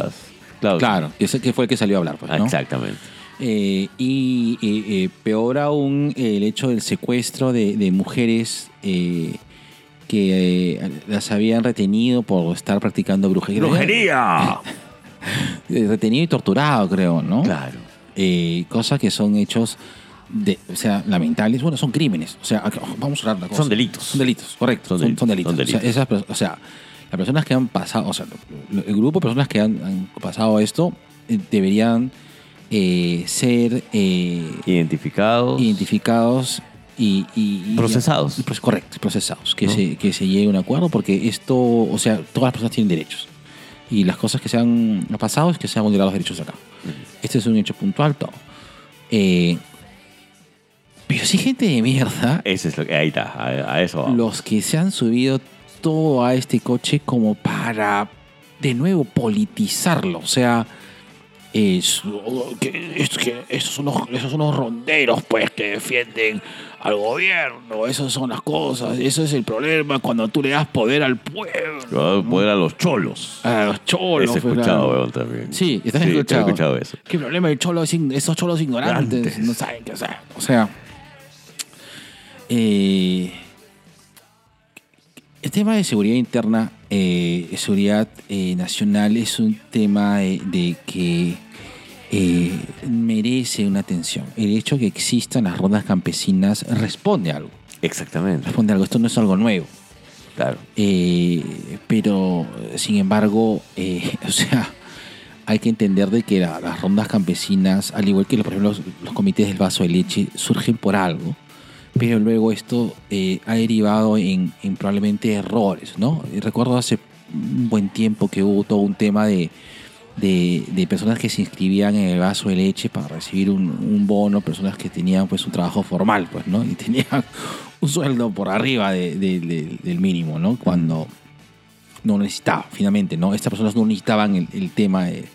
Claro, Claro, ese que fue el que salió a hablar, pues, ¿no? Exactamente. Eh, y eh, eh, peor aún el hecho del secuestro de, de mujeres eh, que eh, las habían retenido por estar practicando brujería. ¡Brujería! Retenido y torturado, creo, ¿no? Claro. Eh, cosas que son hechos, de, o sea, lamentables. Bueno, son crímenes. O sea, vamos a hablar de. Son delitos. Son delitos, correcto. Son Son, delitos, son delitos. son delitos. O, sea, esas o sea, las personas que han pasado, o sea, el grupo de personas que han, han pasado esto eh, deberían eh, ser eh, Identificados. identificados y, y- y- Procesados. y, pues, correcto, procesados. Que, ¿No? se, que se llegue a un acuerdo porque esto, o sea, todas las personas tienen derechos. Y las cosas que se han pasado es que se han vulnerado los derechos acá. Este es un hecho puntual, todo. Eh, pero sí, gente de mierda, Ese es lo que... Ahí está, a, a eso vamos. los que se han subido todo a este coche como para de nuevo politizarlo. O sea, es, que, es que esos, son los, esos son los ronderos pues que defienden al gobierno. Esas son las cosas. Eso es el problema cuando tú le das poder al pueblo. Lo va a poder a los cholos. A los cholos. He pues, escuchado, weón, también. Sí, estás Sí, escuchado. he escuchado eso. ¿Qué problema el cholo es esos cholos ignorantes? Ignorantes. No saben qué hacer. O sea, eh, el tema de seguridad interna, eh, seguridad eh, nacional, es un tema de, de que eh, merece una atención. El hecho de que existan las rondas campesinas responde a algo. Exactamente. Responde a algo. Esto no es algo nuevo. Claro. Eh, pero, sin embargo, eh, o sea, hay que entender de que la- las rondas campesinas, al igual que por ejemplo los, los comités del vaso de leche, surgen por algo, pero luego esto eh, ha derivado en, en probablemente errores, ¿no? Recuerdo hace un buen tiempo que hubo todo un tema de, de, personas que se inscribían en el vaso de leche para recibir un, bono, personas que tenían pues un trabajo formal, pues, ¿no? Y tenían un sueldo por arriba de- de- de- del mínimo, ¿no? Cuando no necesitaba, finalmente, ¿no? Estas personas no necesitaban el tema de-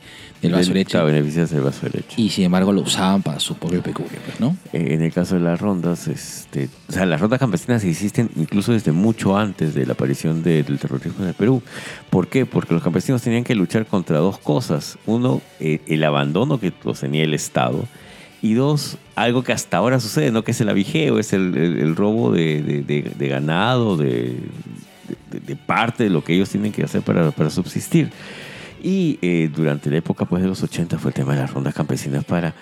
del vaso de leche Claro, beneficias del vaso de leche. y sin embargo lo usaban para su propio peculio, pues, ¿no? Eh, En el caso de las rondas, este, o sea, las rondas campesinas existen incluso desde mucho antes de la aparición de- del terrorismo en el Perú. ¿Por qué? Porque los campesinos tenían que luchar contra dos cosas. Uno, eh, el abandono que los tenía el Estado. Y dos, algo que hasta ahora sucede, ¿no? Que es el avijeo, es el, el- el robo de, de- de- de ganado, de, parte de lo que ellos tienen que hacer para, para subsistir. Y eh, durante la época pues, de los 80 fue el tema de las rondas campesinas para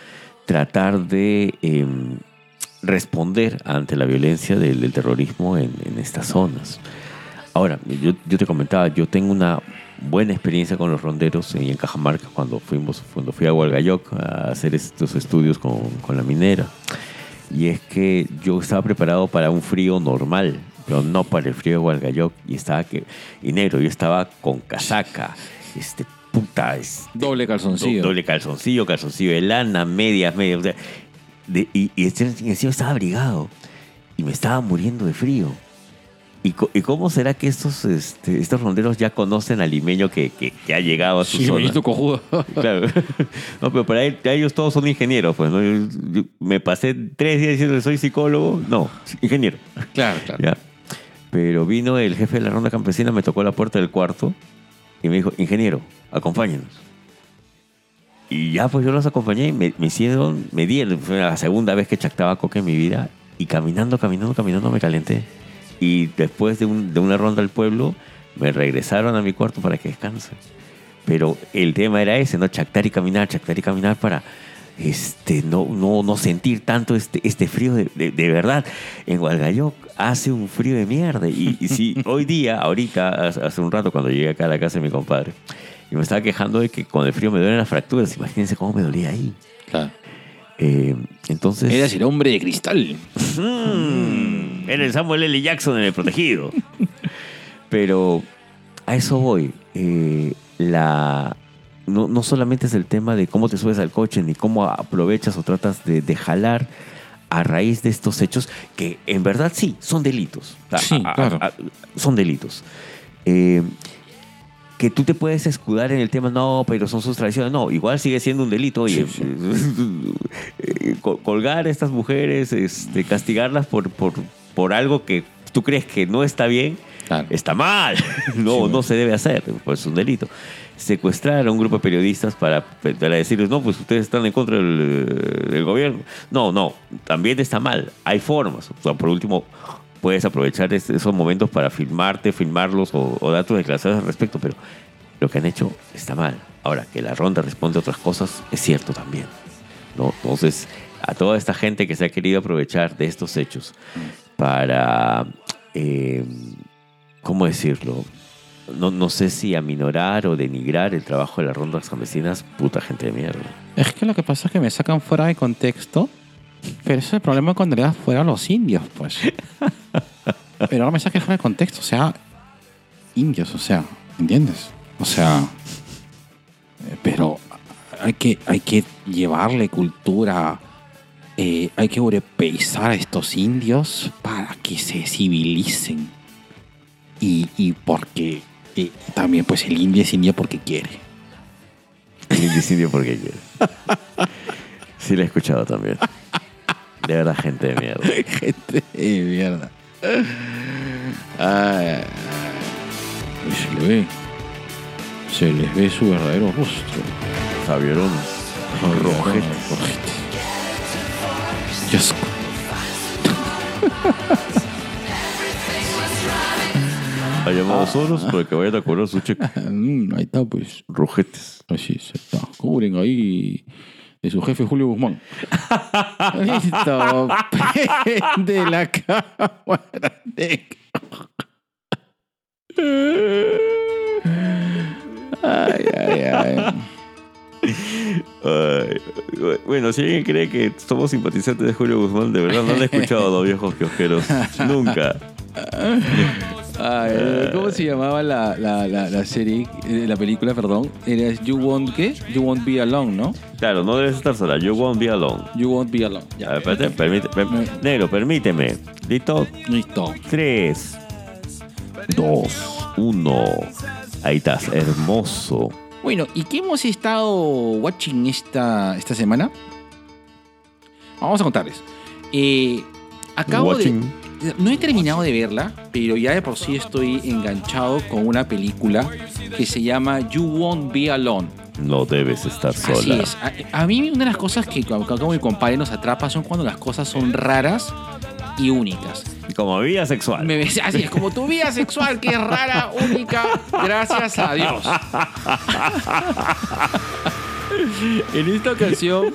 tratar de eh, responder ante la violencia del, terrorismo en, en estas zonas. Ahora, yo, yo te comentaba, yo tengo una buena experiencia con los ronderos en Cajamarca cuando, fuimos, cuando fui a Hualgayoc a hacer estos estudios con, con la minera. Y es que yo estaba preparado para un frío normal, pero no para el frío de Hualgayoc. Y estaba que, y negro, yo estaba con casaca, este, puta, este, Doble calzoncillo. Do- Doble calzoncillo, calzoncillo de lana, medias, medias. o sea, de- y, y este- encima estaba abrigado. Y me estaba muriendo de frío. ¿Y, cómo será que estos, este, estos ronderos ya conocen al limeño que, que- que ha llegado a su Sí, zona? cojudo. Claro. No, pero para él- ellos todos son ingenieros. Pues, ¿no? Yo- yo me pasé tres días diciendo que soy psicólogo. No, ingeniero. claro, claro. ¿ya? Pero vino el jefe de la ronda campesina, me tocó la puerta del cuarto y me dijo, ingeniero, acompáñenos. Y ya pues yo los acompañé y me, me hicieron, me dieron, fue la segunda vez que chactaba coca en mi vida y caminando, caminando, caminando me calenté. Y después de, de una ronda al pueblo, me regresaron a mi cuarto para que descanse. Pero el tema era ese, ¿no? Chactar y caminar, chactar y caminar para este, no, no, no sentir tanto este, este frío de, de- de verdad. En Hualgayoc hace un frío de mierda. Y, y si hoy día, ahorita, hace un rato cuando llegué acá a la casa de mi compadre, y me estaba quejando de que con el frío me duelen las fracturas. Imagínense cómo me dolía ahí. Claro. Eh, entonces... Eras el hombre de cristal. Mm, era el Samuel L. Jackson en el protegido. Pero a eso voy. Eh, la, no, no solamente es el tema de cómo te subes al coche, ni cómo aprovechas o tratas de, de jalar a raíz de estos hechos, que en verdad sí, son delitos. Sí, a- claro. a- son delitos. Eh, que tú te puedes escudar en el tema, no, pero son sus tradiciones. No, igual sigue siendo un delito. Oye, eh, col- colgar a estas mujeres, este, castigarlas por, por, por algo que tú crees que no está bien, Claro. está mal. No, Sí, no se debe hacer, pues es un delito. Secuestrar a un grupo de periodistas para, para decirles, no, pues ustedes están en contra del, gobierno. No, no, también está mal. Hay formas. O sea, por último, puedes aprovechar es- esos momentos para filmarte, filmarlos o, o dar tus declaraciones al respecto, pero lo que han hecho está mal. Ahora, que la ronda responde a otras cosas, es cierto también. ¿no? Entonces, a toda esta gente que se ha querido aprovechar de estos hechos para, eh, ¿cómo decirlo? No, no sé si aminorar o denigrar el trabajo de las rondas campesinas, puta gente de mierda. Es que lo que pasa es que me sacan fuera de contexto. Pero ese es el problema cuando le das fuera a los indios, pues. Pero ahora me saques fuera de contexto. O sea, indios, o sea, ¿entiendes? O sea. eh, Pero hay que, hay que llevarle cultura. eh, hay que europeizar a estos indios para que se civilicen. Y, y porque eh, también, pues el indio es indio porque quiere. El indicindio porque quiere. Sí, lo he escuchado también. De verdad, gente de mierda. Gente de mierda. Y se le ve. Se les ve su verdadero rostro. Javierones. Rojete. Rojete. Qué asco. Ha llamado Soros para que vayan a cobrar su cheque. Mm, ahí está, pues. Rojetes. Así se está. Cubren ahí de su jefe Julio Guzmán. Listo. Prende la cámara. Ay, ay, ay. Ay, bueno, si alguien cree que somos simpatizantes de Julio Guzmán, de verdad no han escuchado a los viejos kiosqueros. Nunca. Ay, Eh. ¿Cómo se llamaba la, la, la, la serie, eh, la película, perdón? Era You Won't, ¿qué? You Won't Be Alone, ¿no? Claro, no debes estar sola. You won't be alone. You Won't Be Alone. A Ya, ver, espérate, permite, per- negro, permíteme. Listo. listo. 3, 2, 1. Ahí estás, hermoso. Bueno, ¿y qué hemos estado watching esta, esta semana? Vamos a contarles. Eh, acabo Watching. No he terminado de verla, pero ya de por sí estoy enganchado con una película que se llama You Won't Be Alone. No debes estar sola. Así es. A, a mí una de las cosas que como mi compadre nos atrapa son cuando las cosas son raras y únicas. Como vida sexual. Me- así es, como tu vida sexual que es rara, única, gracias a Dios. En esta ocasión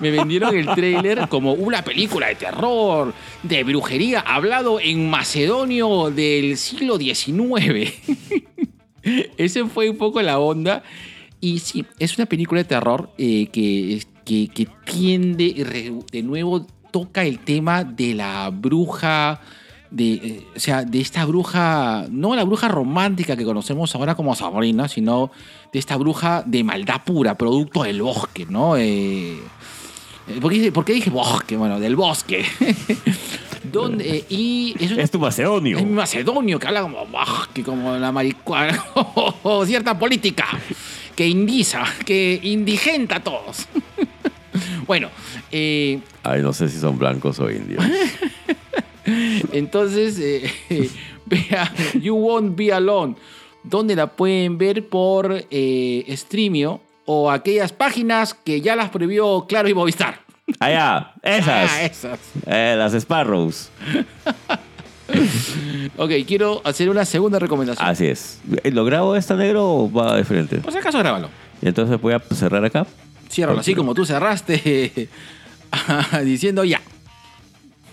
me vendieron el tráiler como una película de terror, de brujería, hablado en macedonio del siglo XIX. Ese fue un poco la onda. Y sí, es una película de terror eh, que, que, tiende, de nuevo, toca el tema de la bruja, de, eh, o sea, de esta bruja, no la bruja romántica que conocemos ahora como Sabrina, sino de esta bruja de maldad pura, producto del bosque, ¿no? Eh, eh, ¿por, qué, por qué dije bosque? Bueno, del bosque. Donde, eh, y es una Es tu macedonio. hay un macedonio que habla como, "Bah", que como la marihuana o cierta política que indiza, que indigenta a todos. bueno, eh, Ay, no sé si son blancos o indios. Entonces eh, vean You Won't Be Alone, donde la pueden ver por eh, Streamio o aquellas páginas que ya las prohibió Claro y Movistar. Allá, esas. Ah, esas. Eh, las Sparrows. Ok, quiero hacer una segunda recomendación. Así es. Eh, ¿Lo grabo esta negro o va de frente? Por si acaso, grábalo. Y entonces voy a cerrar acá. Ciérralo así como tú cerraste diciendo ya.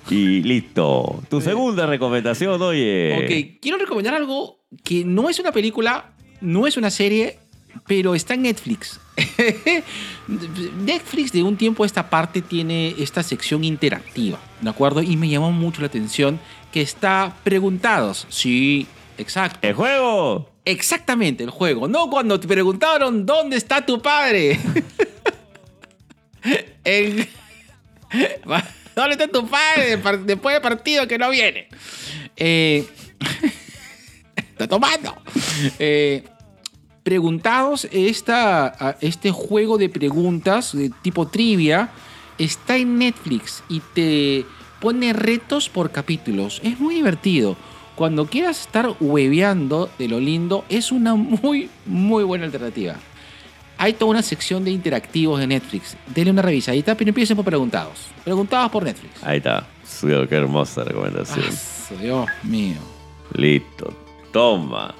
Y listo. Tu segunda recomendación, oye. Ok, quiero recomendar algo que no es una película, no es una serie, pero está en Netflix. Netflix de un tiempo a esta parte tiene esta sección interactiva, ¿de acuerdo? Y me llamó mucho la atención que está preguntados. Sí, exacto. ¡El juego! Exactamente, el juego. No cuando te preguntaron dónde está tu padre. El- ¿Dónde está tu padre después del partido que no viene? Eh, está tomando. Eh, preguntados, esta, este juego de preguntas de tipo trivia está en Netflix y te pone retos por capítulos. Es muy divertido. Cuando quieras estar hueveando de lo lindo, es una muy, muy buena alternativa. Hay toda una sección de interactivos de Netflix. Denle una revisadita, pero empiecen por preguntados. Preguntados por Netflix. Ahí está. Sí, Qué hermosa recomendación. Ah, Dios mío. Listo. Toma.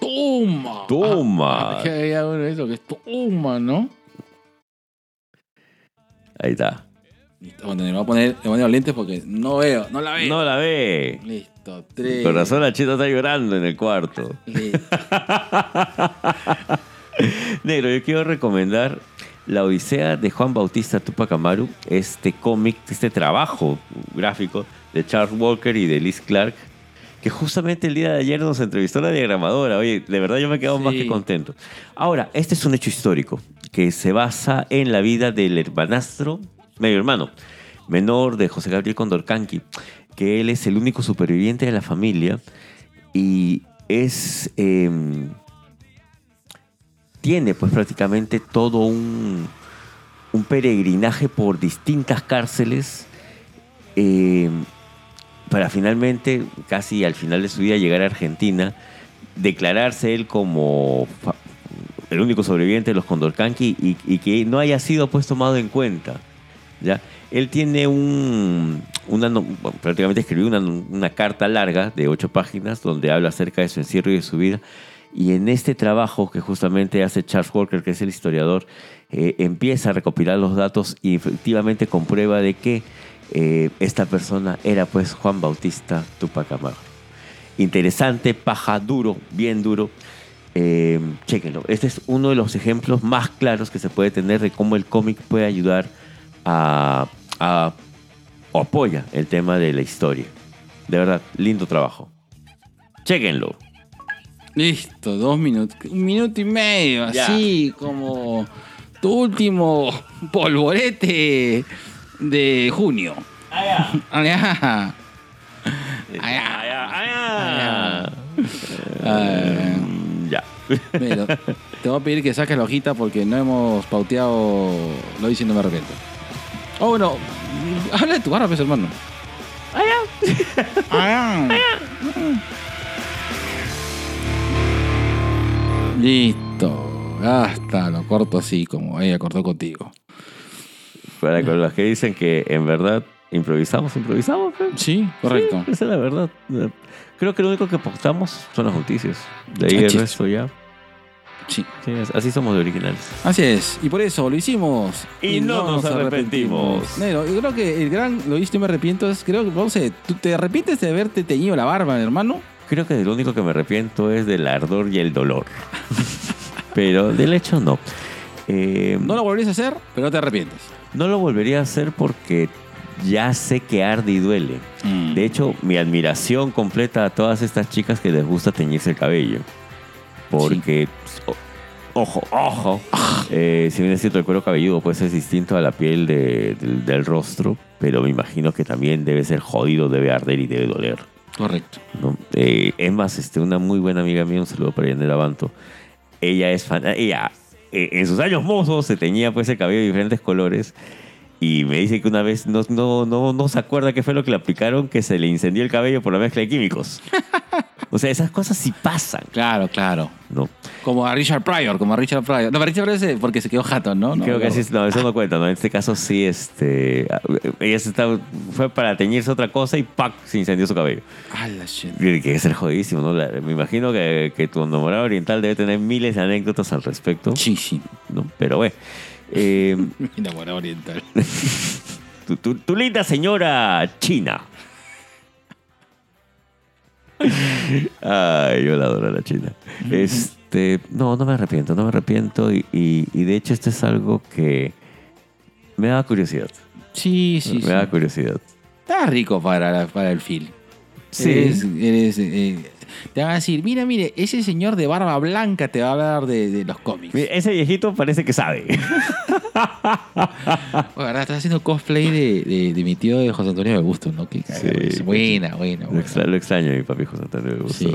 Toma. Toma. Ah, que había uno de esos que es toma, ¿no? Ahí está. Listo, bueno, me voy a poner, me voy a poner los lentes porque no veo, no la veo. No la ve. Listo, tres. Corazón la chita está llorando en el cuarto. Listo. Negro, yo quiero recomendar La Odisea de Juan Bautista Tupac Amaru, este cómic, este trabajo gráfico de Charles Walker y de Liz Clark, que justamente el día de ayer nos entrevistó la diagramadora. Oye, de verdad yo me he quedado más que contento. Ahora, este es un hecho histórico que se basa en la vida del hermanastro, medio hermano, menor de José Gabriel Condorcanqui, que él es el único superviviente de la familia y es... em, tiene pues prácticamente todo un, un peregrinaje por distintas cárceles eh, para finalmente, casi al final de su vida, llegar a Argentina, declararse él como el único sobreviviente de los Condorcanqui y, y que no haya sido pues tomado en cuenta. ¿ya? Él tiene un, una, prácticamente escribió una, una carta larga de ocho páginas donde habla acerca de su encierro y de su vida. Y en este trabajo que justamente hace Charles Walker, que es el historiador, eh, empieza a recopilar los datos y efectivamente comprueba de que eh, esta persona era pues Juan Bautista Tupac Amaru. Interesante, paja, duro, bien duro. Eh, chéquenlo. Este es uno de los ejemplos más claros que se puede tener de cómo el cómic puede ayudar a, a- o apoya el tema de la historia. De verdad, lindo trabajo. Chéquenlo. Listo, dos minutos. Un minuto y medio, Ya. así como tu último polvorete de junio. Allá. Allá. Allá, allá. Ah, Mm, Ya. mira, te voy a pedir que saques la hojita porque no hemos pauteado. Lo no me arrepiento. Oh, bueno. Habla de tu barba, pues, hermano. Allá. Listo. Hasta lo corto así como ella cortó contigo. Para con los que dicen que en verdad improvisamos, improvisamos. pues. Sí, correcto. Sí, esa es la verdad. Creo que lo único que postamos son las noticias. De ahí el resto ya. Sí. Sí, así somos de originales. Así es, y por eso lo hicimos. Y no nos arrepentimos. Negro, yo creo que el gran lo hice y me arrepiento es, creo que, no sé, ¿tú te arrepientes de haberte teñido la barba, hermano? Creo que lo único que me arrepiento es del ardor y el dolor. Pero del hecho no. Eh, No lo volverías a hacer, pero no te arrepientes. no lo volvería a hacer porque ya sé que arde y duele. Mm. De hecho, mi admiración completa a todas estas chicas que les gusta teñirse el cabello. Porque, o- ojo, ojo, eh, si bien es cierto el cuero cabelludo pues es distinto a la piel de- del, del rostro, pero me imagino que también debe ser jodido, debe arder y debe doler. Correcto. Eh, es más, este, una muy buena amiga mía, un saludo para Yanela Banto. Ella es fan, ella eh, en sus años mozos se teñía pues el cabello de diferentes colores y me dice que una vez no, no, no, no se acuerda qué fue lo que le aplicaron, que se le incendió el cabello por la mezcla de químicos. o sea, esas cosas sí pasan, Claro, claro. ¿no? Como a Richard Pryor, como a Richard Pryor. No, pero Richard Pryor es porque se quedó jato, ¿no? No, Creo que así, no, eso no cuenta, ¿no? En este caso sí, este, ella se estaba, fue para teñirse otra cosa y ¡pac! se incendió su cabello. Ah, la shit. Tiene que ser jodidísimo, ¿no? La- me imagino que, que tu enamorado oriental debe tener miles de anécdotas al respecto, Sí, sí. ¿no? Pero bueno, eh, Mi enamorado oriental. tu, tu- tu linda señora china. Ay, yo la adoro a la china. Este, no, no me arrepiento, no me arrepiento y, y- y de hecho esto es algo que me da curiosidad. Sí, sí, me sí. da curiosidad. Está rico para, la- para el film. Sí. Eres, eres, eh, te van a decir, mira, mire, ese señor de barba blanca te va a hablar de, de los cómics. Ese viejito parece que sabe. ¿verdad? Estás haciendo cosplay de, de, de mi tío de José Antonio de Bustos, ¿no? Cagado. Sí. buena, buena, Lo, buena. extra- lo extraño, mi papi José Antonio de Busto, Sí.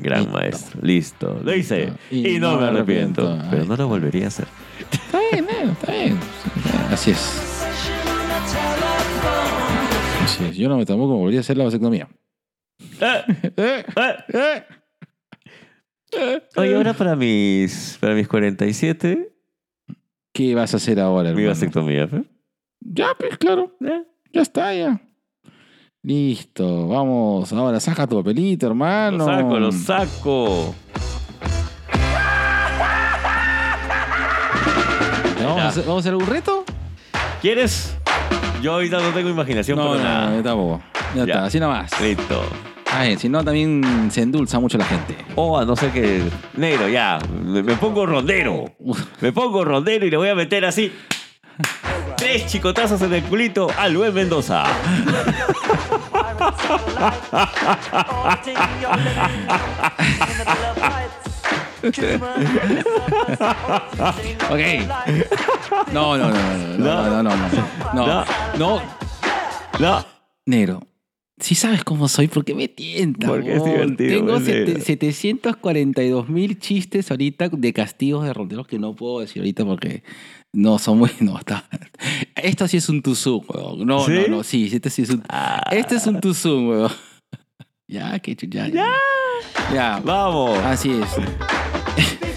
Gran Listo. maestro. Listo. Lo hice. Y, no, me arrepiento. Pero no lo volvería a hacer. Está bien, eh, está bien. Así es. Así es. Yo no me tampoco volvería a hacer la vasectomía. Oye, ahora para mis, para mis 47, ¿Qué vas a hacer ahora, mi hermano? vasectomía. ¿eh? Ya, pues claro. Ya está, ya. Listo. Vamos. Ahora saca tu papelito, hermano. Lo saco, lo saco. ¿Vamos a, hacer, ¿Vamos a hacer algún reto? ¿Quieres? Yo ahorita no tengo imaginación No, para no, nada. no, tampoco. Ya, Ya. está, así nomás. Listo. Ay, si no, también se endulza mucho la gente. O a no ser que. Negro, ya. Me, me pongo rondero. Me pongo rondero y le voy a meter así. Tres chicotazos en el culito al buen Mendoza. Ok. No, no, no, no, no, no, no, no. No, No. no. No. Negro. Si sabes cómo soy, ¿por qué me tientas? Porque es divertido, Tengo es sete- negro. 742 mil chistes ahorita de castigos de ronderos que no puedo decir ahorita porque no son muy. No, está. Esto sí es un tuzú, weón. No, ¿Sí? no, no. Sí, este sí es un. Ah. Este es un tuzú, weón. Ya, que chu- ya. Ya. Ya. Vamos. Así es.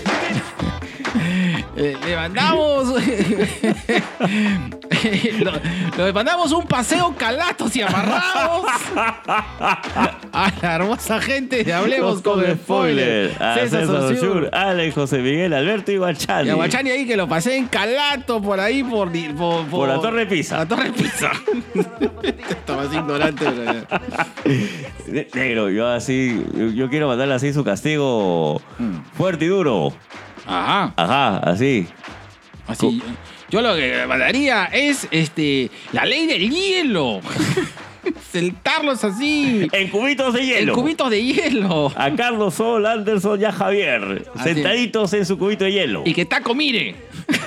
Eh, le mandamos. lo mandamos un paseo calatos y amarrados a la hermosa gente de Hablemos con Spoiler. A César Saussure. Saussure, Alex, José Miguel, Alberto y Guachani. Y a Guachani ahí que lo pasé en calato por ahí, por, di- por, Por la Torre Pisa. La Torre Pisa. Estaba más ignorante. Negro, yo así, yo, yo quiero mandarle así su castigo Mm. fuerte y duro. Ajá. Ajá, así. Así, yo lo que mandaría es este la ley del hielo. sentarlos así. En cubitos de En hielo. cubitos de hielo. A Carlos Sol, Anderson y a Javier. Así. Sentaditos en su cubito de hielo. Y que Taco mire.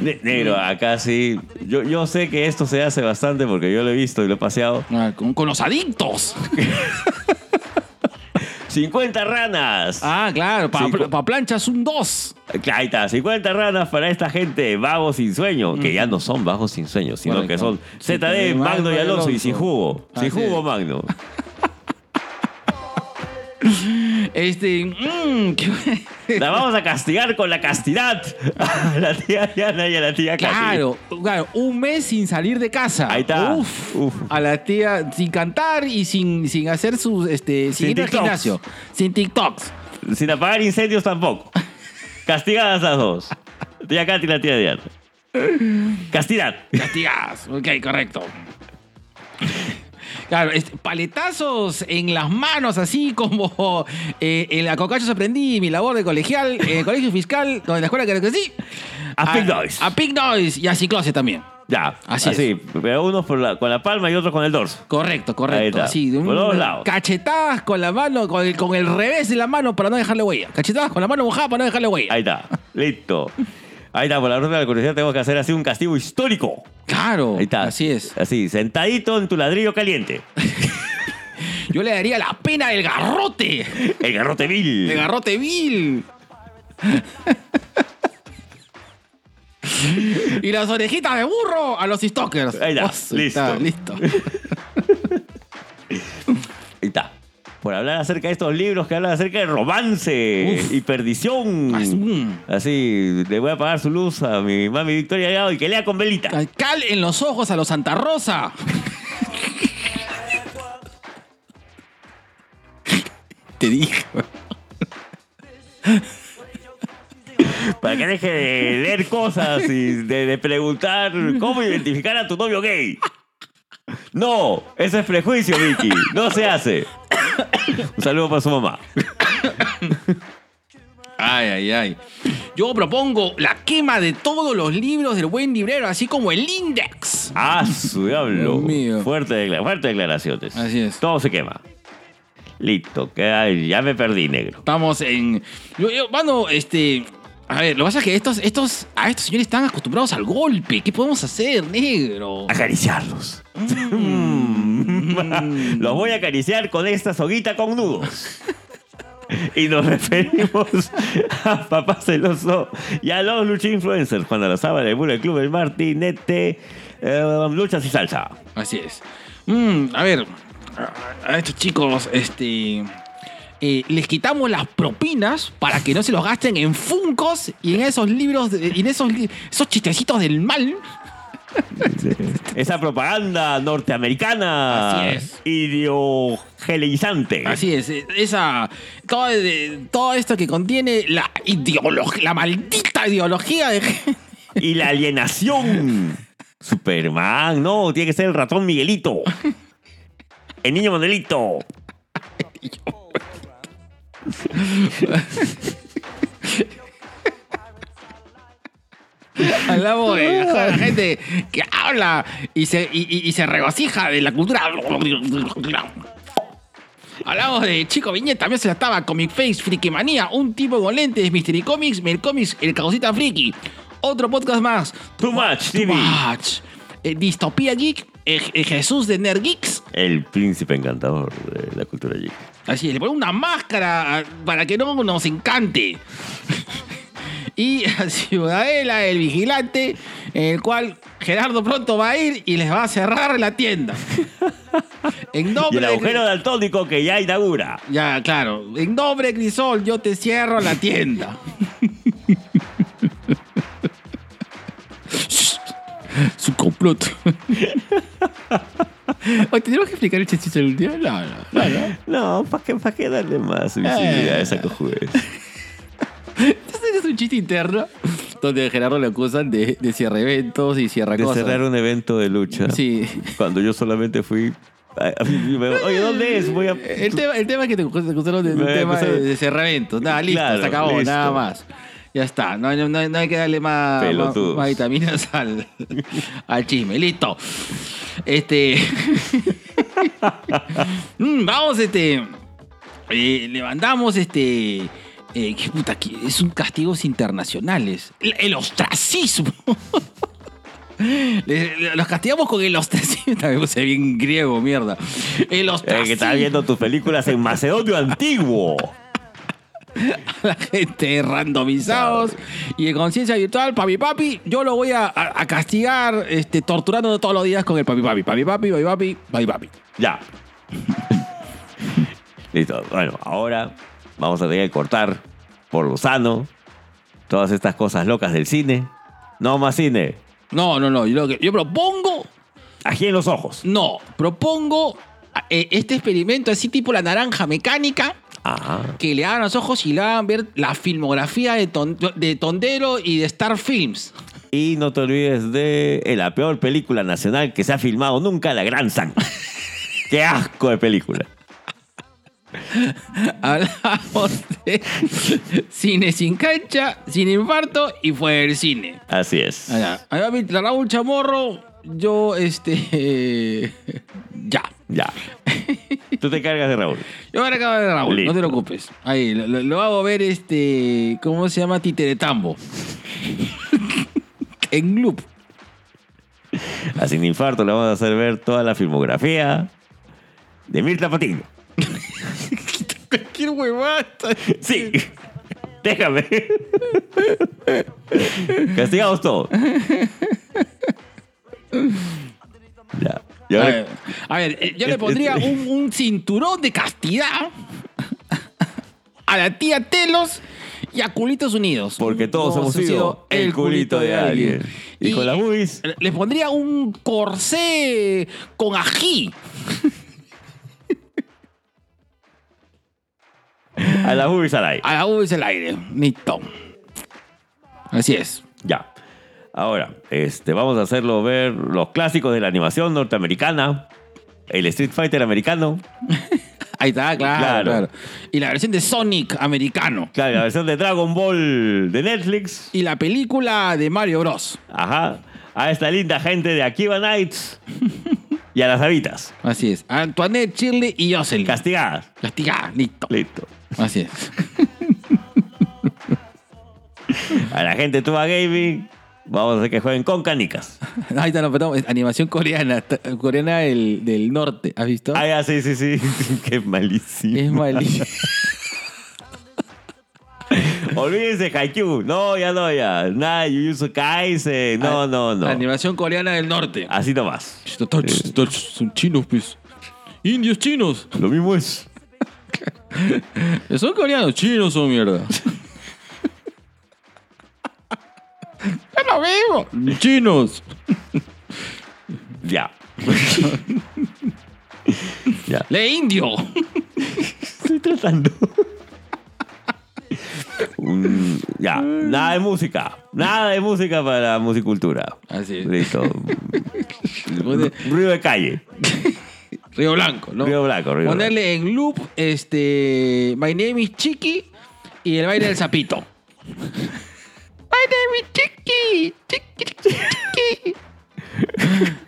Ne- Negro, acá sí. Yo, yo sé que esto se hace bastante porque yo lo he visto y lo he paseado. Ah, Con, con los adictos. 50 ranas. Ah, claro. Para Sí, co- planchas un 2. Ahí está, 50 ranas para esta gente vagos sin sueño, que ya no son vagos sin sueño, sino Correcto. que son ZD, Magno y Alonso y sin jugo. Sin Así jugo. Magno. Este. mmm, qué- La vamos a castigar con la castidad a la tía Diana y a la tía Katy. Claro, claro, un mes sin salir de casa. Ahí está. Uf, Uf. A la tía sin cantar y sin, sin hacer sus este sin, Sin ir al gimnasio, sin TikToks. Sin apagar incendios tampoco. Castigadas las dos. Tía Katy y la tía Diana. Castidad. Castigadas. Ok, correcto. Claro, paletazos en las manos, así como eh, en la Cocachos aprendí mi labor de colegial, en el colegio fiscal, donde la escuela que sí. A Pig Noise. A Pig Noise y a Ciclose también. Ya, Así así. Pero unos por la- con la palma y otros con el dorso. Correcto, correcto. Así, de Por un- todos lados. Cachetadas con la mano, con el, con el revés de la mano para no dejarle huella. Cachetadas con la mano mojada para no dejarle huella. Ahí está. Listo. Ahí está, por la ruta de la curiosidad tengo que hacer así un castigo histórico. Claro, Ahí está. así es. Así, sentadito en tu ladrillo caliente. Yo le daría la pena del garrote. El garrote vil. El garrote vil. y las orejitas de burro a los stalkers. Ahí está, Oh, está, listo. listo. Ahí está. Por hablar acerca de estos libros que hablan acerca de romance Uf. y perdición. Así, mm. Así, le voy a apagar su luz a mi mami Victoria Delgado y que lea con velita. Cal en los ojos a los Santa Rosa. Te dije. Para que deje de leer cosas y de, de preguntar cómo identificar a tu novio gay. No, eso es prejuicio, Vicky. No se hace. Un saludo para su mamá. Ay, ay, ay. Yo propongo la quema de todos los libros del buen librero, así como el Index. Ah, su diablo. Dios mío. Fuerte, decla- fuerte declaraciones. Así es. Todo se quema. Listo, que- ay, ya me perdí, negro. Estamos en. Yo, yo, mano, este. A ver, lo que pasa es que estos, estos, a estos señores están acostumbrados al golpe. ¿Qué podemos hacer, negro? Acariciarlos. Los voy a acariciar con esta soguita con nudos. Y nos referimos a Papá Celoso y a los lucha influencers cuando los sábados del Bullet Club, el Martinete, eh, luchas y salsa. Así es. Mm, a ver, a, a estos chicos, este. Eh, les quitamos las propinas para que no se los gasten en funcos y en esos libros, de- y en esos, esos chistecitos del mal. Esa propaganda norteamericana. Así es. Ideologizante. Así es, eh, esa. Todo, todo esto que contiene la ideología, la maldita ideología de. Y la alienación. Superman, no, tiene que ser el ratón Miguelito. El niño Manuelito. Hablamos de la gente que habla y se, y, se regocija de la cultura. Hablamos de Chico Viñeta, también se la estaba Comic Face, Friki Manía, un tipo con lentes, Mystery Comics, Mel Comics, El Causita Friki. Otro podcast más. Too Much Too TV. Much. Eh, Distopía Geek, eh, eh, Jesús de Nerd Geeks. El príncipe encantador de la cultura geek. Así le pone una máscara ah, para que no nos encante. y a Ciudadela, el vigilante, en el cual Gerardo pronto va a ir y les va a cerrar la tienda. en Y nombre el de- agujero daltónico que ya inaugura. Ya, claro. En nombre de Crisol, yo te cierro la tienda. Su complot. Oye, ¿Tenemos que explicar el chistito del día? No, no, no, no. ¿para qué, pa' qué darle más visibilidad a esa cojudez? Este es un chiste interno donde a Gerardo le acusan de, de cierre eventos y cierra De cosas. cerrar un evento de lucha. Sí. Cuando yo solamente fui. a- a- me- Oye, ¿dónde es? Voy a. El tema, el tema es que te acusaron de un Me tema de, de cerrar eventos. Nada, listo, Claro, se acabó, listo. nada más. Ya está, no, hay- no no hay que darle más, más, más vitaminas al, al chisme. Listo. Este. Mm, Vamos, este. eh, le mandamos este. eh, qué puta, que es un castigos internacionales. El, el ostracismo. Los castigamos con el ostracismo. También puse bien griego, mierda. El Eh, ostracismo. que estás viendo tus películas en Macedonio Antiguo. la gente randomizados y de conciencia virtual, papi papi, yo lo voy a, a- a castigar este, torturando todos los días con el papi papi, papi papi, papi papi, papi papi. Ya. Listo. Bueno, ahora vamos a tener que cortar por lo sano todas estas cosas locas del cine. No más cine. No, no, no, yo propongo, Aquí en los ojos. no, propongo eh, este experimento así tipo la naranja mecánica, Que le hagan los ojos y le hagan ver la filmografía de, Ton- de Tondero y de Star Films. Y no te olvides de eh, la peor película nacional que se ha filmado nunca, La Gran San. Qué asco de película. Hablamos de cine sin cancha, sin infarto y fue del cine. Así es. Allá. La Raúl Chamorro. Yo, este. ya. Ya. Tú te cargas de Raúl. Yo me acabo de Raúl, Listo. no te preocupes. Ahí, lo, lo- hago ver este. ¿Cómo se llama? Titeretambo. en loop. A Sin Infarto le vamos a hacer ver toda la filmografía de Mirta Patiño. Cualquier huevada. Sí. Déjame. Castigamos todos. Ya. Y A ver, a ver, eh, yo le pondría un, un cinturón de castidad a la tía Telos y a Culitos Unidos. Porque todos hemos sido el culito de alguien. Y con las boobies. Les pondría un corsé con ají. A las boobies al aire. A la boobies el aire. Listo. Así es. Ya. Ahora, este, vamos a hacerlo ver los clásicos de la animación norteamericana. El Street Fighter americano. Ahí está, claro, Claro. claro. Y la versión de Sonic americano. Claro, la versión de Dragon Ball de Netflix. Y la película de Mario Bros. Ajá. A esta linda gente de Akiva Nights. Y a las habitas. Así es. Antoinette, Shirley y Jocelyn. Castigadas. Castigada. Listo. Listo. Así es. A la gente de Tuba Gaming. Vamos a hacer que jueguen con canicas. Ahí está, no, perdón, animación coreana, coreana del, del norte, ¿has visto? Ah, ya, sí, sí, sí. Qué malísimo. es malísimo. Olvídense, Haikyuu. No, ya no, ya. Nada, Jujutsu Kaisen. No, no, no. Animación coreana del norte. Así nomás. Son chinos, pues. Indios chinos. Lo mismo es. Son coreanos, chinos son mierda. ¡Es lo mismo! Chinos. Ya. ya. ¡Le indio! Estoy tratando. Un- ya. Nada de música. Nada de música para la musicultura. Así es. Listo. Pone- Ruido de calle. Río Blanco, ¿no? Río Blanco, Río Ponerle en loop este. My name is Chiqui y el baile del sapito. My name is Chiqui. Chiqui, chiqui, chiqui.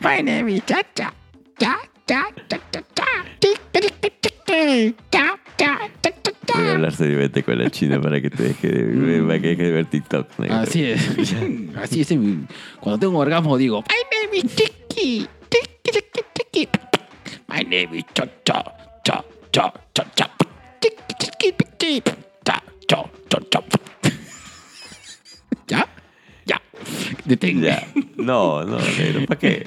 My name is Chacha. Cha, cha, cha, cha, cha. Chiqui, chiqui, chiqui. Cha, cha, cha, cha, cha. Voy a hablar seriamente con la china para que te deje de para que deje de ver TikTok. negro. Así es. Así es. Cuando tengo un orgasmo digo, My name is Chiqui. Chiqui, chiqui, chiqui. My name is Cha Cha. Cha Cha Cha Cha. Chiqui, chiqui, chiqui. Cha Cha Cha Cha. ¿Ya? Ya. Detenga. Ya. No, no, negro. ¿Para qué?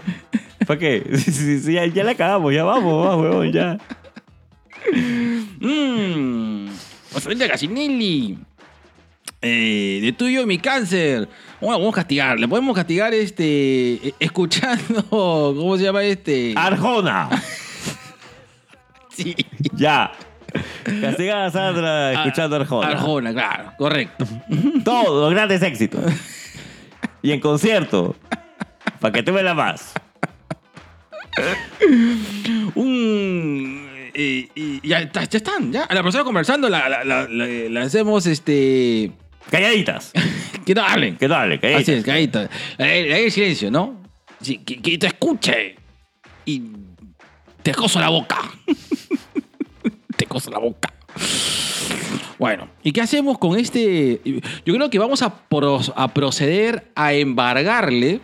¿Para qué? Sí, sí, sí, ya, ya la acabamos, ya vamos, vamos, huevón, ya. Mmm. Rosalinda Casinelli. Eh, de tuyo mi cáncer. Bueno, vamos a castigar. Le podemos castigar este. eh, Escuchando. ¿Cómo se llama este? Arjona. sí. Ya. Castigada a Sandra escuchando Arjona. Arjona, claro. Correcto. Todos los grandes éxitos. Y en concierto. Para que te la más. Un. y ya, está- ya están, ya. A la persona conversando, la, la, la- la- la hacemos este. Calladitas. Que no hablen. Que dale, calladitas. Así es, calladito. Ahí ahí el silencio, ¿no? Sí, que, que te escuche. Y te coso la boca. te coso la boca. Bueno, ¿y qué hacemos con este? Yo creo que vamos a, pros- a proceder a embargarle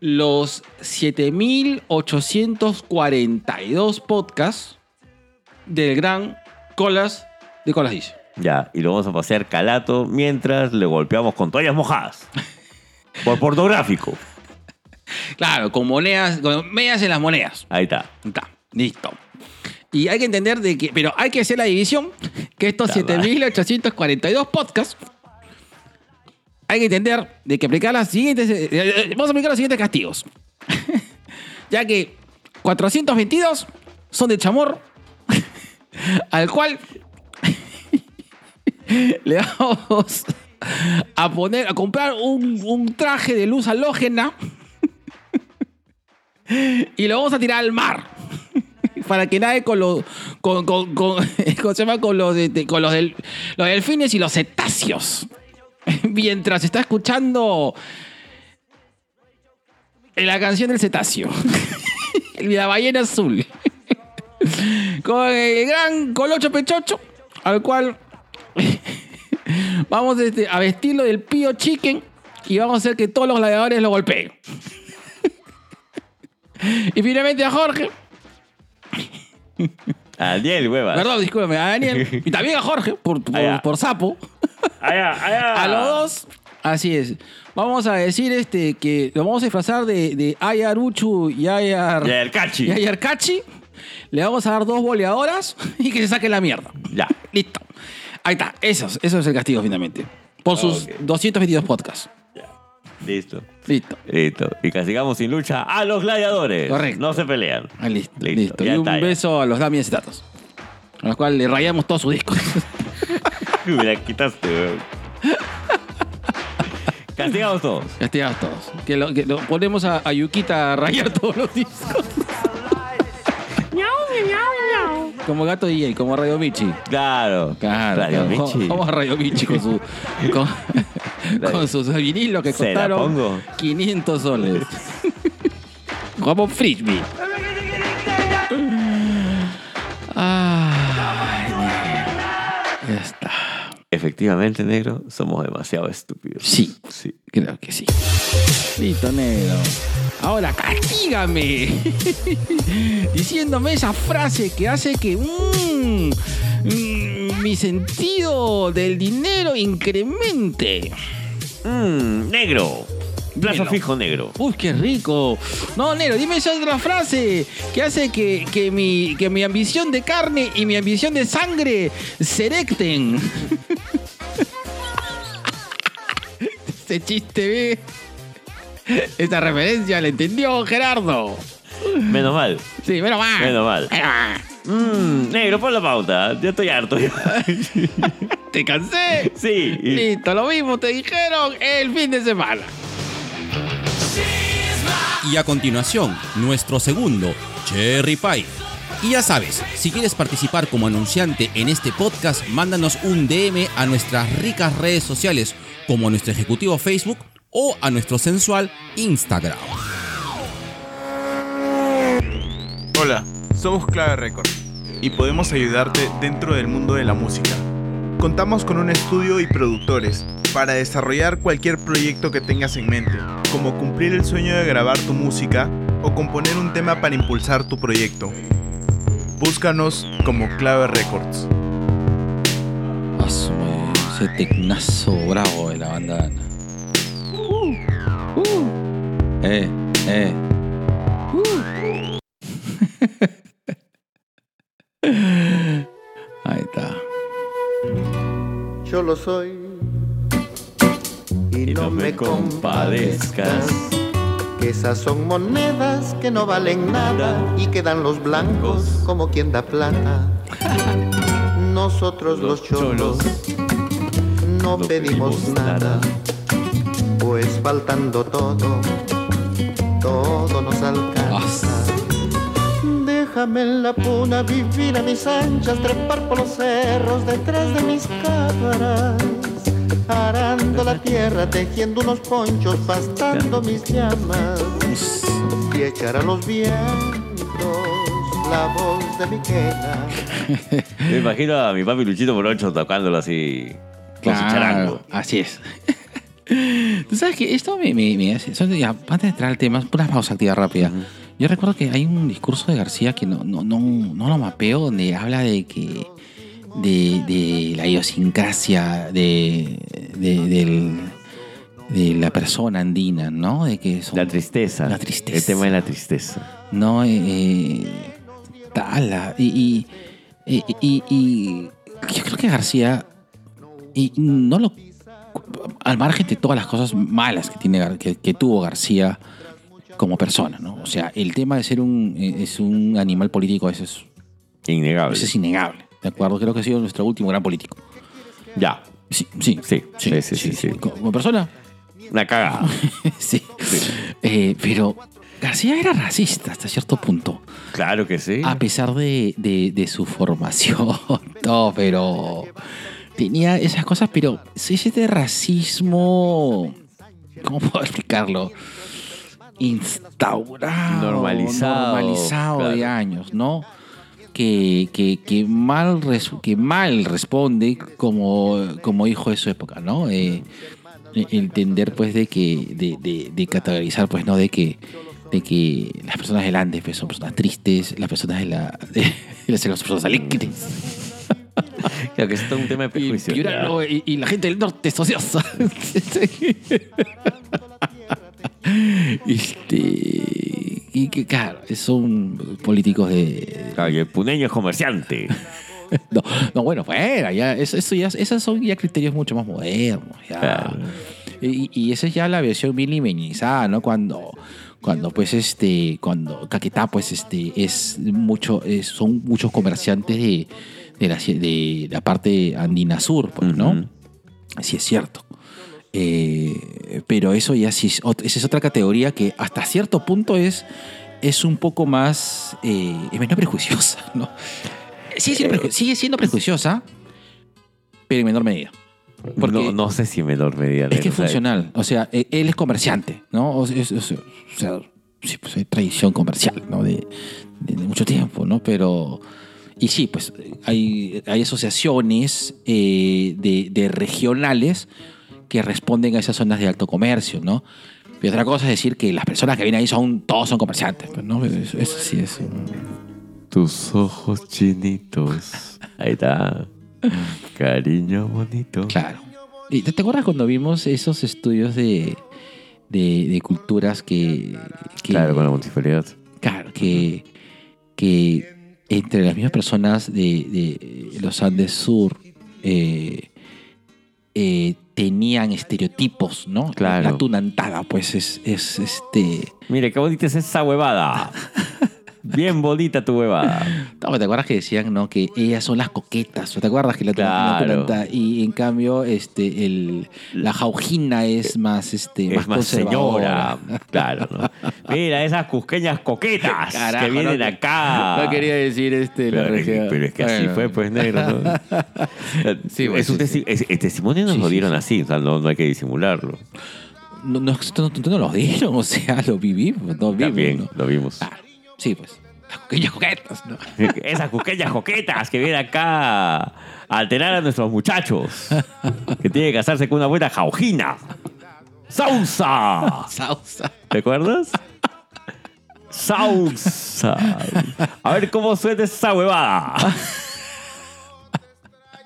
los 7.842 podcasts del gran Colas de Colas Dice. Ya, y lo vamos a pasear calato mientras le golpeamos con toallas mojadas. Por pornográfico. Claro, con monedas, con medias en las monedas. Ahí está. Está, listo. Y hay que entender de que, pero hay que hacer la división, que estos Está mal. 7.842 podcasts, hay que entender de que aplicar las siguientes, eh, eh, vamos a aplicar los siguientes castigos. ya que 422 son de chamor, al cual le vamos a poner, a comprar un, un traje de luz halógena y lo vamos a tirar al mar. Para que nade con los. Con, con, con- ¿cómo se llama? Con los, de- con los, los delfines y los cetáceos. Mientras está escuchando. La canción del cetáceo. La ballena azul. Con el gran Colocho Pechocho. Al cual. Vamos este, a vestirlo del Pío Chicken. Y vamos a hacer que todos los gladiadores lo golpeen. Y finalmente a Jorge. Daniel, huevas. Perdón, discúlpame, a Daniel. Y también a Jorge, por, por, sapo. Allá, allá. A los dos. Así es. Vamos a decir este que lo vamos a disfrazar de, de Ayaruchu y Ayar. Ya, el cachi. Y Ayarcachi. Le vamos a dar dos boleadoras y que se saquen la mierda. Ya. Listo. Ahí está. Eso, es- eso es el castigo finalmente. Por sus Ok. 222 podcasts. Listo. Listo. Listo. Y castigamos sin lucha a los gladiadores. Correcto. No se pelean. Ah, listo. Listo, listo. ya Y un está, ya. beso a los Damien Cetatos. A los cuales le rayamos todos sus discos. Me la quitaste, weón. Castigamos todos. Castigados todos. Que lo, que lo ponemos a, a Yukita a rayar todos los discos. Como gato DJ, como Radio Michi. Claro. Claro. Radio claro. Michi. Radio Michi con su. Con, con sus vinilos que Se la costaron pongo. 500 soles. Como Frisbee. Ay, ya está. Efectivamente, negro, somos demasiado estúpidos. Sí. Sí. Creo que sí. Listo, negro. Ahora castígame. Diciéndome esa frase que hace que mm, mm, mi sentido del dinero incremente. Mmm, negro. Plazo fijo negro. Uy, qué rico. No, negro, dime esa otra frase que hace que, que mi, que mi ambición de carne y mi ambición de sangre se erecten. Ese chiste, ve. Esa referencia la entendió Gerardo. Menos mal. Sí, menos mal. Menos mal. Menos mal. Mmm, negro, pon la pauta. Ya estoy harto. ¿Te cansé? sí. Listo, lo mismo te dijeron el fin de semana. Y a continuación, nuestro segundo, Cherry Pie. Y ya sabes, si quieres participar como anunciante en este podcast, mándanos un DM a nuestras ricas redes sociales, como a nuestro ejecutivo Facebook o a nuestro sensual Instagram. Hola, somos Clave Record y podemos ayudarte dentro del mundo de la música. Contamos con un estudio y productores para desarrollar cualquier proyecto que tengas en mente, como cumplir el sueño de grabar tu música o componer un tema para impulsar tu proyecto. Búscanos como Clave Records. Asume ese tecnazo bravo de la banda. Eh, eh. Ahí Soy y, no, me compadezcas. Que esas son monedas que no valen nada y quedan los blancos como quien da plata. Nosotros los cholos no pedimos nada, pues faltando todo, todo nos alcanza. Déjame en la puna vivir a mis anchas, trepar por los cerros detrás de mis cámaras. arando la tierra, tejiendo unos ponchos, pastando mis llamas y echar a los vientos la voz de mi quena. Me imagino a mi papi Luchito Morocho tocándolo así con su charango. así es. Tú sabes que esto me, me, me hace. son- ya, antes de entrar al tema, una pausa activa rápida. Yo recuerdo que hay un discurso de García que no, no, no, no lo mapeo, donde habla de que. de, de la idiosincrasia de, de, del- de la persona andina, ¿no? De que son, La tristeza. La tristeza. El tema de la tristeza. no, eh, eh, tala. Y, y, y, y- y yo creo que García, y no lo, al margen de todas las cosas malas que, tiene, que tuvo García como persona, ¿no? O sea, el tema de ser un, eh, es un animal político, eso es, Innegable. eso es innegable, ¿de acuerdo? Creo que ha sido nuestro último gran político. Ya. Sí, sí, Sí, sí, sí, sí, sí. Como persona, Una cagada. sí. Eh, pero García era racista hasta cierto punto. claro que sí. A pesar de, de- de su formación, no, pero tenía esas cosas, pero ese racismo, ¿cómo puedo explicarlo? Instaurado, Normalizado, normalizado de años, ¿no? Que, que, que mal, res- que mal responde como, como hijo de su época, ¿no? Eh, entender pues de que de, de, de categorizar pues no de que de que las personas del Andes pues, son personas tristes las personas de la de, de las personas alegres Claro que es todo un tema de prejuicio. y la gente del norte es ociosa este y que claro son políticos de Claro, y el puneño es comerciante. no, no bueno fuera ya eso, eso ya esos son ya criterios mucho más modernos ya Claro. Y, y esa es ya la versión milimeñizada, ¿no? Cuando, cuando pues este, cuando Caquetá pues este es mucho, es- son muchos comerciantes de, de la, de la parte andina sur, pues, ¿no? Ujú. Sí es cierto. Eh, pero eso ya sí esa es otra categoría que hasta cierto punto es, es un poco más, eh, es menos prejuiciosa, ¿no? Sigue siendo, preju- sigue siendo prejuiciosa, pero en menor medida. Porque- no, no sé si en menor medida. es que es funcional. O sea, e- él es comerciante, ¿no? O sea, o sí, pues hay tradición comercial, ¿no? De, de- de mucho tiempo, ¿no? Pero. Y sí, pues hay, hay asociaciones eh, de, de regionales que responden a esas zonas de alto comercio, ¿no? Y otra cosa es decir que las personas que vienen ahí son todos son comerciantes, pues, ¿no? Eso, eso sí es. Tus ojos chinitos. Ahí está. Cariño bonito. Claro. ¿Y ¿Te, te acuerdas cuando vimos esos estudios de, de, de culturas que, que- Claro, con la municipalidad. Claro, que, que entre las mismas personas de, de los Andes Sur eh, eh, tenían estereotipos, ¿no? Claro. La tunantada, pues es, es este. Mire, qué bonita es esa huevada. Bien bonita tu huevada. No, ¿te acuerdas que decían, no? Que ellas son las coquetas. ¿Te acuerdas que la, la Claro. Y en cambio, este, el, la jaujina es más, este, Es más conservadora. señora. Claro, ¿no? Mira, esas cusqueñas coquetas Carajo, que vienen no- acá. No quería decir este, la Pero, es que- región. pero es que así fue, pues, negro. ¿no? Sí, pues, es un sí, testi- es- el testimonio nos lo dieron sí. así, o sea, no, no hay que disimularlo. No, no, no, no, no lo dieron, o sea, lo vivimos, no vimos. También ¿no? lo vimos. Claro, sí, pues. Las coquillas coquetas, ¿no? Esas cusqueñas coquetas que vienen acá a alterar a nuestros muchachos. Que tienen que casarse con una buena jaujina. ¡Sausa! Sausa. ¿Te acuerdas? ¡Sausa! A ver cómo suena esa huevada.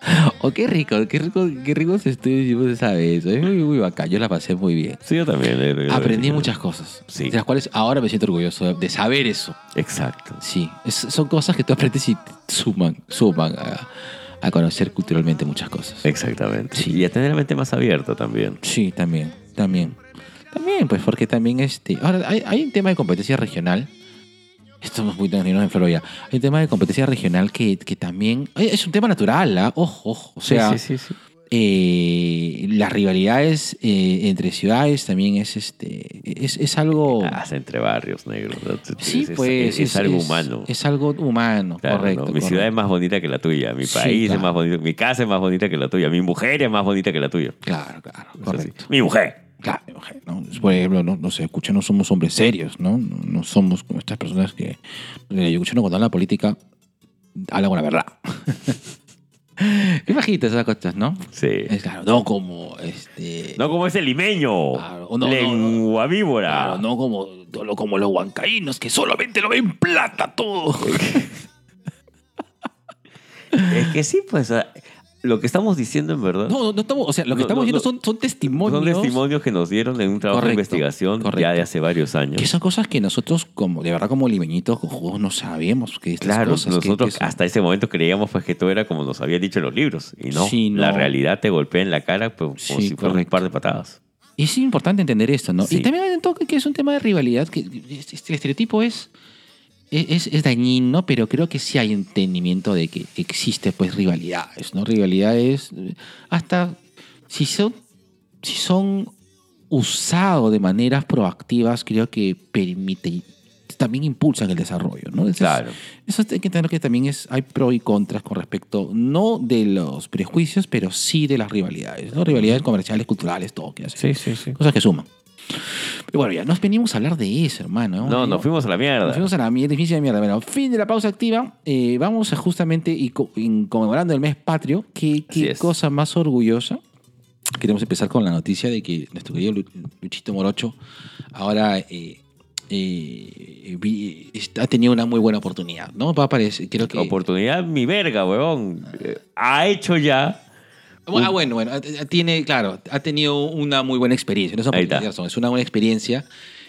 Oh, qué rico, qué rico, qué rico se hicimos esa vez. Es muy, muy bacán, yo la pasé muy bien. Sí, yo también. eh, Aprendí eh, muchas cosas. Sí. De las cuales ahora me siento orgulloso de, saber eso. Exacto. Sí, es- son cosas que tú aprendes y suman, suman a, a conocer culturalmente muchas cosas. Exactamente. Sí. Y a tener la mente más abierta también. Sí, también, también. También, pues porque también este... Ahora, hay, hay un tema de competencia regional. Estamos muy tranquilos en Florida. Hay un tema de competencia regional que, que también... eh, Es un tema natural, ¿ah? Ojo, ojo. O sea, sí, sí, sí. Eh, las rivalidades eh, entre ciudades también es este es, es algo Hasta entre barrios negros. ¿no? sí es, es- pues es, algo humano. es algo humano Claro, correcto ¿no? Mi correcto. ciudad es más bonita que la tuya, mi Sí, país claro. es más bonito, mi casa es más bonita que la tuya, mi mujer es más bonita que la tuya. claro claro correcto Mi mujer. Claro, ¿no? Por ejemplo, no, no se escucha, no somos hombres serios, ¿no? No, no somos como estas personas que. Yo escucho cuando habla de política, habla con la verdad. Imagínate esas cosas, ¿no? Sí. Es claro, no como este. No como ese limeño. Claro, no, no, lengua víbora. claro, no como, no como los huancaínos que solamente lo ven plata todo. Es que sí, pues lo que estamos diciendo en verdad No, no, no estamos, o sea, lo que No, estamos no. son, son testimonios. son testimonios que nos dieron en un trabajo de Correcto, investigación ya de hace varios años. Que son cosas que nosotros, como de verdad, como limeñitos cojudos, no sabíamos que estas Claro, cosas. que- nosotros que son- hasta ese momento creíamos pues que todo era como nos habían dicho en los libros. Y no, Sí, no. la realidad te golpea en la cara pues, como Sí, si fuera un par de patadas. Y es importante entender esto, ¿no? Sí. Y también hay un toque que es un tema de rivalidad, que este el estereotipo es, es, es dañino, pero creo que sí hay entendimiento de que existe pues rivalidades, ¿no? Rivalidades, hasta si son, si son usados de maneras proactivas, creo que permite, también impulsan el desarrollo, ¿no? Claro. eso hay que entender que también es, hay pros y contras con respecto, no de los prejuicios, pero sí de las rivalidades, ¿no? Rivalidades comerciales, culturales, todo, que hace Sí, sí, sí. cosas que suman. Pero bueno, ya nos venimos a hablar de eso, hermano. No, nos fuimos a la mierda. Nos fuimos a la mierda, difícil de mierda. Bueno, fin de la pausa activa. Eh, vamos a justamente, y co- conmemorando el mes patrio, qué, qué cosa más orgullosa. Queremos empezar con la noticia de que nuestro querido Lu- Luchito Morocho ahora eh, eh, vi- ha tenido una muy buena oportunidad, ¿no? Va a aparecer, creo que... Oportunidad, mi verga, weón. Eh, Ha hecho ya. Ah, bueno, bueno, eh, tiene, claro, ha tenido una muy buena experiencia. No es, una Ahí está. razón, es una buena experiencia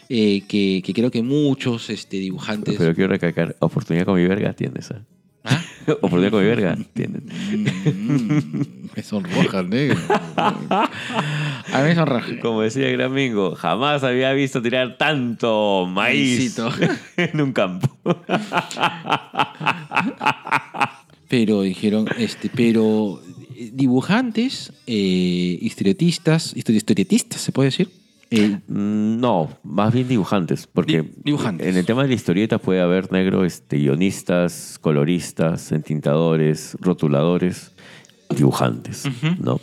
eh, que, que creo que muchos este, dibujantes. Pero quiero recalcar, oportunidad con mi verga tienes. ¿eh? ¿Ah? oportunidad con mi verga tienes. Mm, me sonroja, negro. A mí me sonroja. Como decía el gran Mingo, jamás había visto tirar tanto maíz Maízito. en un campo. Pero dijeron, este, pero eh, dibujantes, eh, historietistas, histori- historietistas, ¿se puede decir? Eh, Mm, No, más bien dibujantes, porque Di- dibujantes. en el tema de la historieta puede haber negro este, guionistas, coloristas, entintadores, rotuladores, dibujantes, ¿no?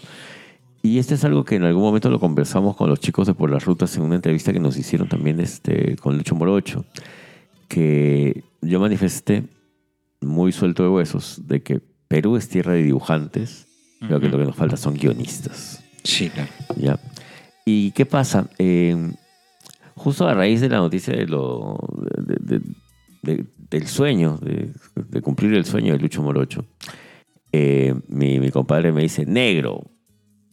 Y este es algo que en algún momento lo conversamos con los chicos de Por las Rutas en una entrevista que nos hicieron también este, con Lucho Morocho, que yo manifesté muy suelto de huesos de que Perú es tierra de dibujantes, pero que lo que nos falta son guionistas. sí, claro. ¿ya? ¿Y qué pasa? Eh, justo a raíz de la noticia de lo, de- de- de- del sueño, de, cumplir el sueño de Lucho Morocho, eh, mi, mi compadre me dice, negro,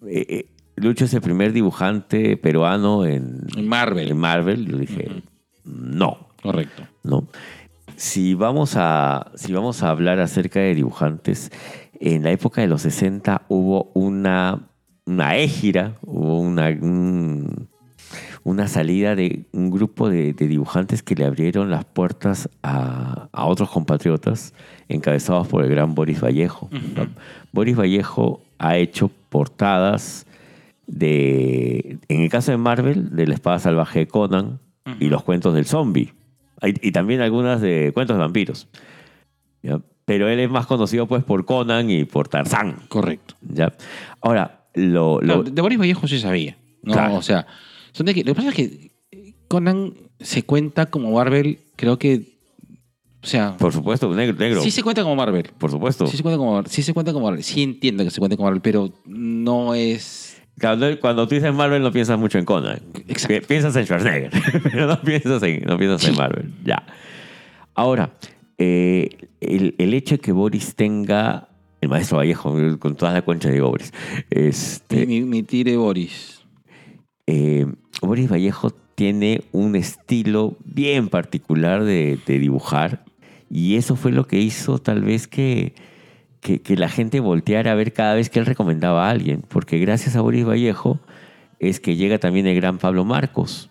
eh, Lucho es el primer dibujante peruano en, En Marvel. en Marvel. Yo dije, no, Correcto. ¿no? Si vamos, a, si vamos a hablar acerca de dibujantes, en la época de los 60 hubo una, una égira, hubo una, un- una salida de un grupo de, de dibujantes que le abrieron las puertas a, a otros compatriotas encabezados por el gran Boris Vallejo. Boris Vallejo ha hecho portadas de, en el caso de Marvel, de la espada salvaje de Conan y los cuentos del zombie. Y, y también algunas de cuentos de vampiros. ¿ya? Pero él es más conocido pues por Conan y por Tarzán. Correcto. ¿ya? Ahora, lo, lo- No, de Boris Vallejo sí sabía. ¿no? Claro. O sea, son de que, lo que pasa es que Conan se cuenta como Marvel, creo que. O sea, por supuesto, negro, negro. sí se cuenta como Marvel. Por supuesto. Sí se cuenta como Marvel. Sí se cuenta como Marvel. Sí entiendo que se cuenta como Marvel, pero no es. Cuando, cuando tú dices Marvel no piensas mucho en Conan. Exacto. Pi- Piensas en Schwarzenegger, pero no piensas en, no piensas en. Marvel. Ya. Ahora, eh, el, el hecho de que Boris tenga, el maestro Vallejo, con toda la concha de Boris, este, Mi, mi, tire Boris. eh, Boris Vallejo tiene un estilo bien particular de, de dibujar y eso fue lo que hizo tal vez que, que, que la gente volteara a ver cada vez que él recomendaba a alguien, porque gracias a Boris Vallejo es que llega también el gran Pablo Marcos.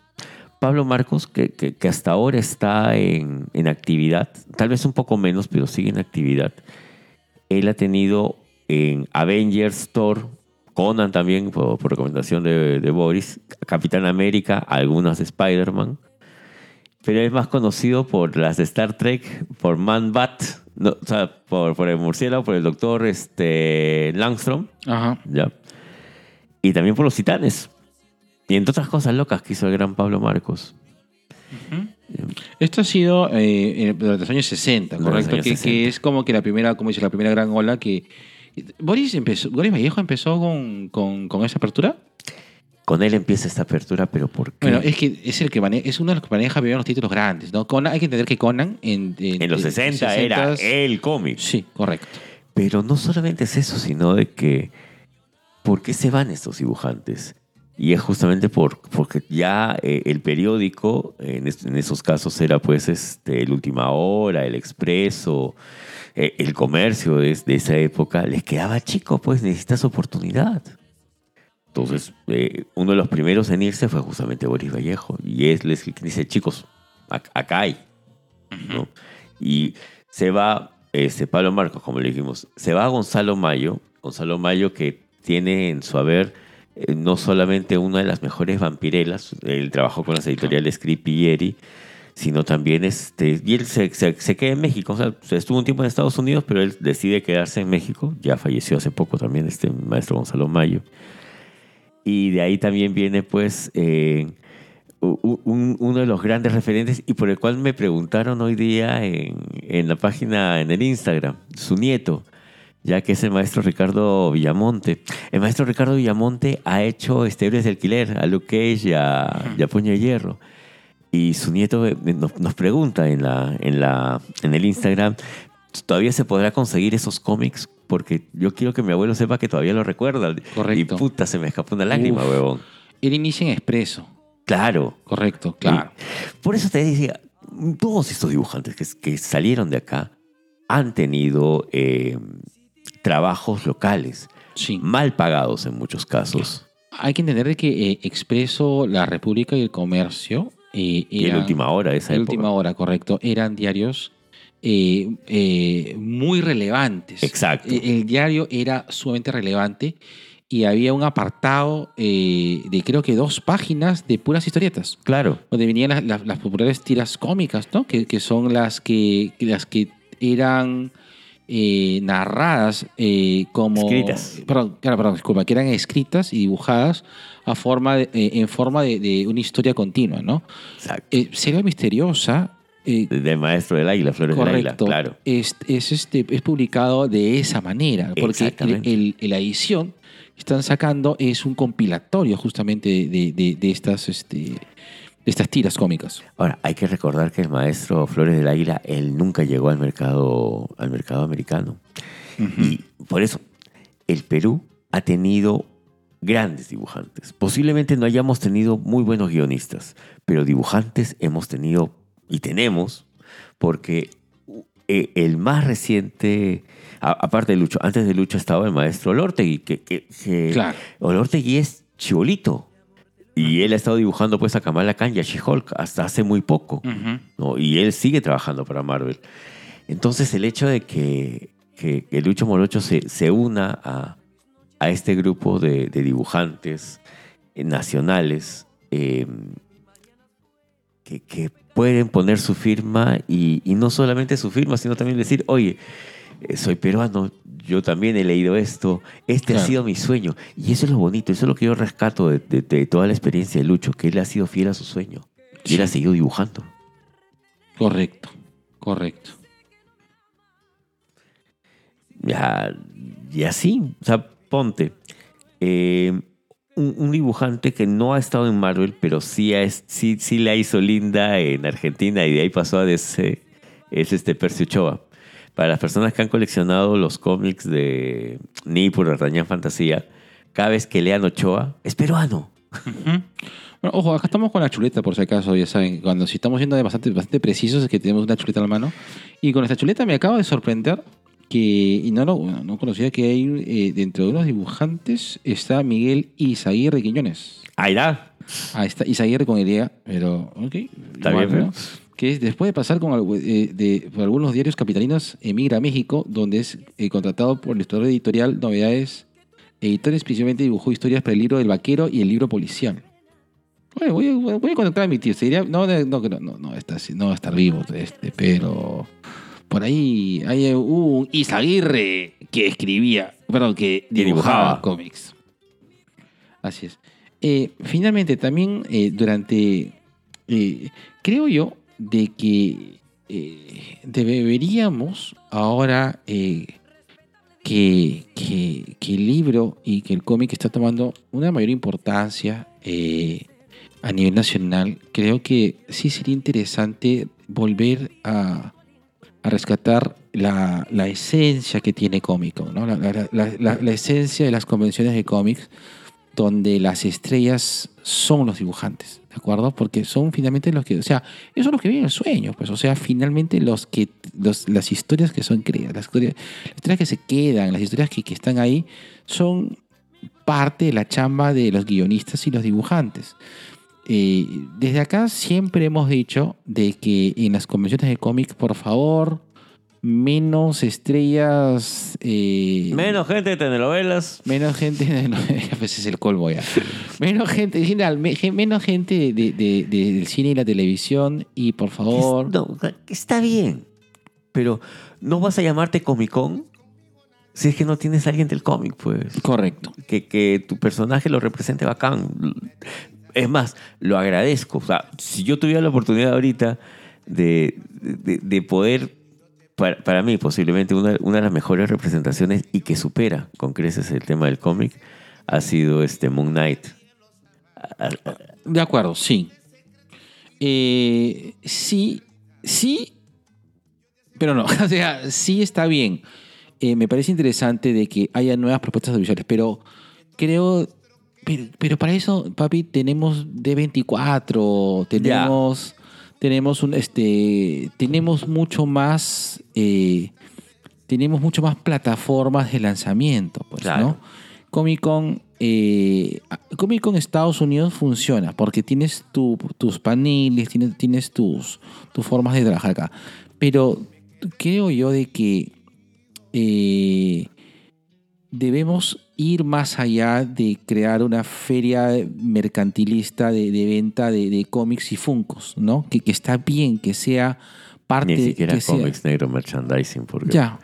Pablo Marcos, que, que- que hasta ahora está en, en actividad, tal vez un poco menos, pero sigue en actividad. Él ha tenido en Avengers, Thor, Conan también, por, por recomendación de, de Boris, Capitán América, algunas de Spider-Man, pero es más conocido por las de Star Trek, por Man Bat, no, o sea, por, por el murciélago, por el doctor este, Langstrom, Ajá. ¿ya? Y también por los titanes. Y entre otras cosas locas que hizo el gran Pablo Marcos. Esto ha sido eh, durante los años 60, Durante los correcto, años que, 60. que es como que la primera, como dice, la primera gran ola que Boris empezó, Boris Vallejo empezó con, con, con esa apertura. Con él empieza esta apertura, pero ¿por qué? Bueno, es que es el que mane- es uno de los que maneja primero los títulos grandes, ¿no? Conan, hay que entender que Conan en, en los 60 era 60s el cómic. Sí, correcto. Pero no solamente es eso, sino de que ¿por qué se van estos dibujantes? Y es justamente por, porque ya eh, el periódico, en, es- en esos casos era pues este, el Última Hora, el Expreso, eh, el comercio de, de esa época, les quedaba chico, pues necesitas oportunidad. Entonces, eh, uno de los primeros en irse fue justamente Boris Vallejo. Y es les dice, chicos, ac- acá hay. ¿no? Y se va, este, Pablo Marcos, como le dijimos, se va Gonzalo Mayo, Gonzalo Mayo que tiene en su haber eh, no solamente una de las mejores vampirelas, él trabajó con las editoriales Creepy y Eri, sino también, este, y él se, se- se queda en México, o sea, se estuvo un tiempo en Estados Unidos, pero él decide quedarse en México, ya falleció hace poco también este maestro Gonzalo Mayo. Y de ahí también viene, pues, eh, un- uno de los grandes referentes y por el cual me preguntaron hoy día en, en la página, en el Instagram, su nieto, ya que es el maestro Ricardo Villamonte. El maestro Ricardo Villamonte ha hecho Héroes de Alquiler a Luke Cage y a, y a Puño de Hierro. Y su nieto eh, nos, nos pregunta en, la, en, la, en el Instagram, ¿todavía se podrá conseguir esos cómics? Porque yo quiero que mi abuelo sepa que todavía lo recuerda. Correcto. Y puta, se me escapó una lágrima, Uf. huevón. Él inicia en Expreso, Claro. correcto, claro. Por eso te decía, todos estos dibujantes que, que salieron de acá han tenido eh, trabajos locales, Sí. mal pagados en muchos casos. Hay que entender de que eh, Expreso, La República y el Comercio eh, Y en eran- última hora esa en época. última hora, correcto, eran diarios eh, eh, muy relevantes. Exacto. Eh, El diario era sumamente relevante y había un apartado eh, de creo que dos páginas de puras historietas, Claro, donde venían las, las- las populares tiras cómicas, ¿no? Que, que son las que, las que eran eh, narradas eh, como... Escritas. Perdón, perdón, disculpa, que eran escritas y dibujadas a forma de- eh, en forma de, de una historia continua, ¿no? exacto. Eh, Selva Misteriosa... Del maestro del águila, Flores del águila, claro. Es, es, este, es publicado de esa manera, porque el, Exactamente. el- la edición que están sacando es un compilatorio justamente de, de- estas, este, estas tiras cómicas. Ahora, hay que recordar que el maestro Flores del Águila, él nunca llegó al mercado, al mercado americano. Y por eso, el Perú ha tenido grandes dibujantes. Posiblemente no hayamos tenido muy buenos guionistas, pero dibujantes hemos tenido y tenemos, porque eh, el más reciente, aparte de Lucho, antes de Lucho estaba el maestro Olortegui, que, que, que Claro. Olortegui es chibolito. Y él ha estado dibujando pues a Kamala Khan y a She-Hulk hasta hace muy poco. ¿no? Y él sigue trabajando para Marvel. Entonces el hecho de que, que, que Lucho Morocho se, se una a, a este grupo de, de dibujantes eh, nacionales eh, que, que pueden poner su firma y, y no solamente su firma, sino también decir, oye, soy peruano, yo también he leído esto, este ha sido mi sueño. Y eso es lo bonito, eso es lo que yo rescato de, de- de toda la experiencia de Lucho, que él ha sido fiel a su sueño. Y él ha seguido dibujando. Correcto, correcto. Ya, y así, o sea, ponte. eh, un, un dibujante que no ha estado en Marvel, pero sí, ha- sí, sí la hizo linda en Argentina y de ahí pasó a DC, es este Percy Ochoa. Para las personas que han coleccionado los cómics de Nippur, D'Artagnan Fantasía, cada vez que lean Ochoa, es peruano. Bueno, ojo, acá estamos con la chuleta, por si acaso, ya saben, cuando si estamos siendo bastante, bastante precisos es que tenemos una chuleta en la mano. Y con esta chuleta me acaba de sorprender que, y no, bueno, no conocía que hay eh, dentro de unos dibujantes está Miguel Izaguirre Quiñones. Ahí está. Ah, está Izaguirre con idea, pero ok. Está igual, bien, ¿no? Que es, después de pasar con, eh, de, por algunos diarios capitalinos, emigra a México, donde es eh, contratado por el historiador editorial Novedades Editores principalmente dibujó historias para el libro del vaquero y el libro policial. Bueno, voy, a- voy a conectar a mi tío. Sería, no, no, no, no, no, no, está, no va a estar vivo, este, pero por ahí hay un Isaguirre que escribía, perdón, que dibujaba, dibujaba. cómics. Así es. Eh, finalmente, también durante, creo yo, de que eh, deberíamos ahora eh, que, que- el libro y que el cómic está tomando una mayor importancia eh, a nivel nacional, creo que sí sería interesante volver a, a rescatar la, la esencia que tiene Comic Con, ¿no? la- la- la esencia de las convenciones de cómics, donde las estrellas son los dibujantes, ¿de acuerdo? Porque son finalmente los que, o sea, ellos son los que viven el sueño, pues, o sea, finalmente los que, las historias que son creadas, las historias, las historias que se quedan, las historias que, están ahí, son parte de la chamba de los guionistas y los dibujantes. Eh, desde acá siempre hemos dicho de que en las convenciones de cómics, por favor, menos estrellas. eh, Menos gente de telenovelas. Menos gente, no, a veces es el colmo ya. Menos gente, en general, me- gen- menos gente de, de- de- del cine y la televisión y por favor. Es- no, está bien. Pero no vas a llamarte Comic Con si es que no tienes a alguien del cómic, pues. Correcto. Que, que tu personaje lo represente bacán. Es más, lo agradezco. O sea, si yo tuviera la oportunidad ahorita de, de- de poder, para, para mí posiblemente una, una de las mejores representaciones y que supera con creces el tema del cómic, ha sido este Moon Knight. De acuerdo, sí. Eh, sí, sí, pero no. O sea, sí está bien. Eh, me parece interesante de que haya nuevas propuestas audiovisuales, pero creo. Pero, pero para eso, papi, tenemos D24, tenemos. Tenemos un este. Tenemos mucho más. eh, tenemos mucho más plataformas de lanzamiento, pues, Claro. ¿no? Comic Con, eh, Comic Con Estados Unidos funciona porque tienes tu- tus paneles, tienes, tienes tus, tus formas de trabajar acá. Pero creo yo de que eh, debemos ir más allá de crear una feria mercantilista de, de venta de, de cómics y funcos, ¿no? Que, que está bien que sea parte Ni siquiera que sea- cómics negro merchandising, porque Ya,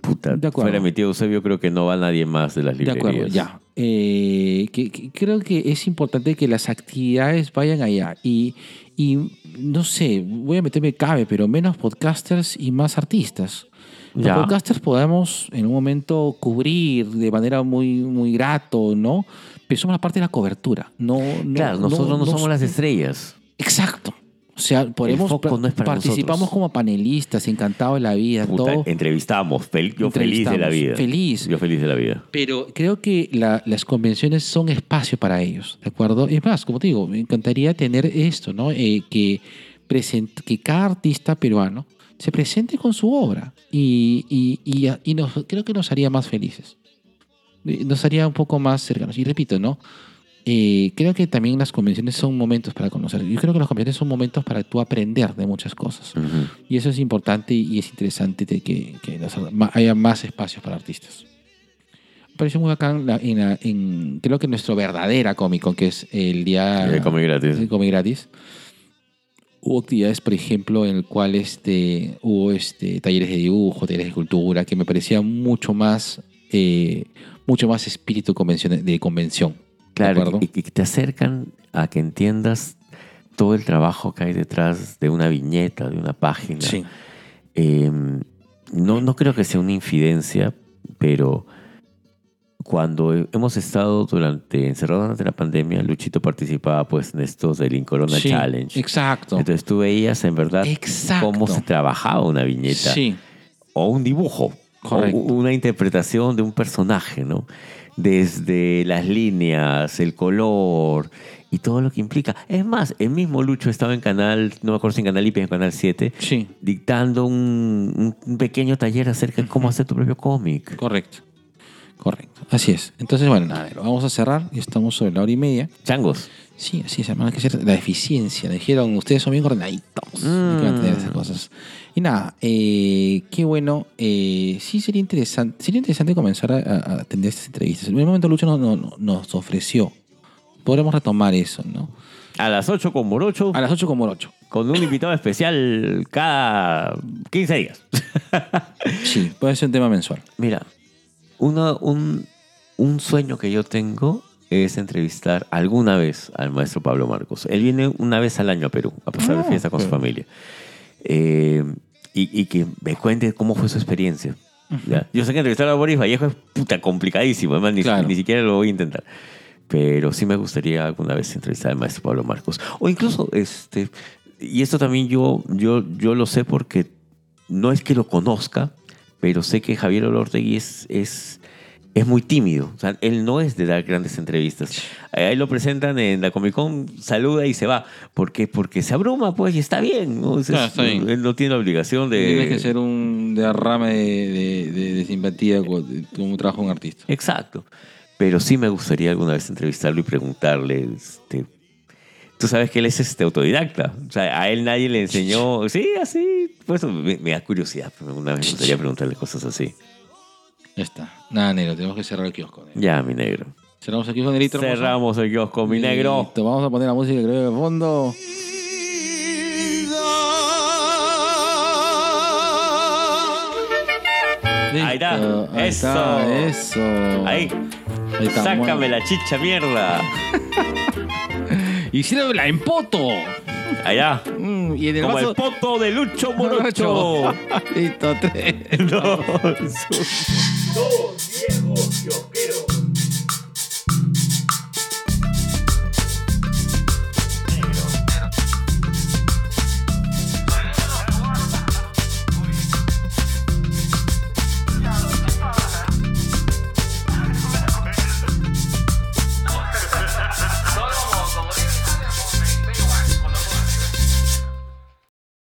puta, De acuerdo. fuera mi tío Eusebio, creo que no va nadie más de las De librerías. acuerdo, ya. Eh, que, que creo que es importante que las actividades vayan allá. Y, y no sé, voy a meterme cabe, pero menos podcasters y más artistas. Los podcasters podemos en un momento cubrir de manera muy, muy grato, ¿no? Pero somos la parte de la cobertura. No, no- Claro, nosotros no, somos las estrellas. Exacto. O sea, podemos no participamos nosotros. como panelistas, encantados de la vida, Puta, todo. entrevistamos, fel- yo feliz de la vida. feliz. Yo feliz de la vida. Pero creo que la- las convenciones son espacio para ellos, ¿de acuerdo? Es más, como te digo, me encantaría tener esto, ¿no? Eh, que, present- que cada artista peruano se presente con su obra y, y- y- y nos, creo que nos haría más felices. Eh, Nos haría un poco más cercanos. Y repito, ¿no? Eh, creo que también las convenciones son momentos para conocer. Yo creo que las convenciones son momentos para tú aprender de muchas cosas. Ujú. Y eso es importante y es interesante de que, que haya más espacios para artistas. Me pareció muy bacán la- en, la- en- creo que nuestro verdadera Comic Con, que es el día El cómic gratis. el gratis. Hubo actividades, por ejemplo, en el cual este, hubo este, talleres de dibujo, talleres de cultura, que me parecía mucho más, eh, mucho más espíritu convención, de convención. ¿de Claro, y, y que te acercan a que entiendas todo el trabajo que hay detrás de una viñeta, de una página. Sí. Eh, no, no creo que sea una infidencia, pero cuando hemos estado durante encerrados durante la pandemia, Luchito participaba pues en estos del Incorona Sí, Challenge. Exacto. Entonces tú veías en verdad Exacto. cómo se trabajaba una viñeta Sí. o un dibujo Correcto. o una interpretación de un personaje, ¿no? Desde las líneas, el color y todo lo que implica. Es más, el mismo Lucho estaba en canal, no me acuerdo si en Canal IP en Canal 7, Sí. dictando un- un pequeño taller acerca de cómo hacer tu propio cómic. Correcto. Correcto. Así es. Entonces, bueno, nada, lo vamos a cerrar. Ya estamos sobre la hora y media. Changos. Sí, así es, hermano. Hay que ser la eficiencia. Dijeron, ustedes son bien ordenaditos. Hay que mantener esas cosas. Y nada, eh, qué bueno. eh, sí, sería interesante, sería interesante comenzar a, a- atender estas entrevistas. En un momento Lucho nos, ofreció. Podremos retomar eso, ¿no? A las 8 con Morocho, A las 8 como 8. con un invitado especial cada 15 días. Sí, puede ser un tema mensual. Mira, una- un, un sueño que yo tengo es entrevistar alguna vez al maestro Pablo Marcos. Él viene una vez al año a Perú a pasar Ah, fiesta con su ok. familia. Eh, y, y que me cuente cómo fue su experiencia. ¿ya? Yo sé que entrevistar a Boris Vallejo es puta complicadísimo, además ni, Claro. ni siquiera lo voy a intentar. Pero sí me gustaría alguna vez entrevistar al maestro Pablo Marcos. O incluso, este, y esto también yo, yo, yo lo sé porque no es que lo conozca, pero sé que Javier Olortegui es, es, es muy tímido. O sea, él no es de dar grandes entrevistas. Ahí lo presentan en la Comic Con, saluda y se va. ¿Por qué? Porque se abruma, pues, y está bien. ¿no? Es- es- está bien. Él no tiene la obligación de... Tienes que ser un derrame de, de- de- de simpatía como como trabaja un artista. Exacto. Pero sí me gustaría alguna vez entrevistarlo y preguntarle, este, tú sabes que él es este autodidacta, o sea, a él nadie le enseñó, sí, así, pues me, me da curiosidad, alguna vez me gustaría preguntarle cosas así. Ya está. Nada, negro, tenemos que cerrar el kiosco. negro. Ya, mi negro. Cerramos el kiosco, negrito. Cerramos el kiosco, mi negro. Vamos a poner la música creo que de fondo. Ahí está. Ahí Eso. está, eso. Ahí, Ahí está, sácame bueno. la chicha mierda. Hicieron la en poto. Allá, Mm, y en el como vaso. el poto de Lucho Morocho. Listo, tres. No. Dos viejos kiosqueros.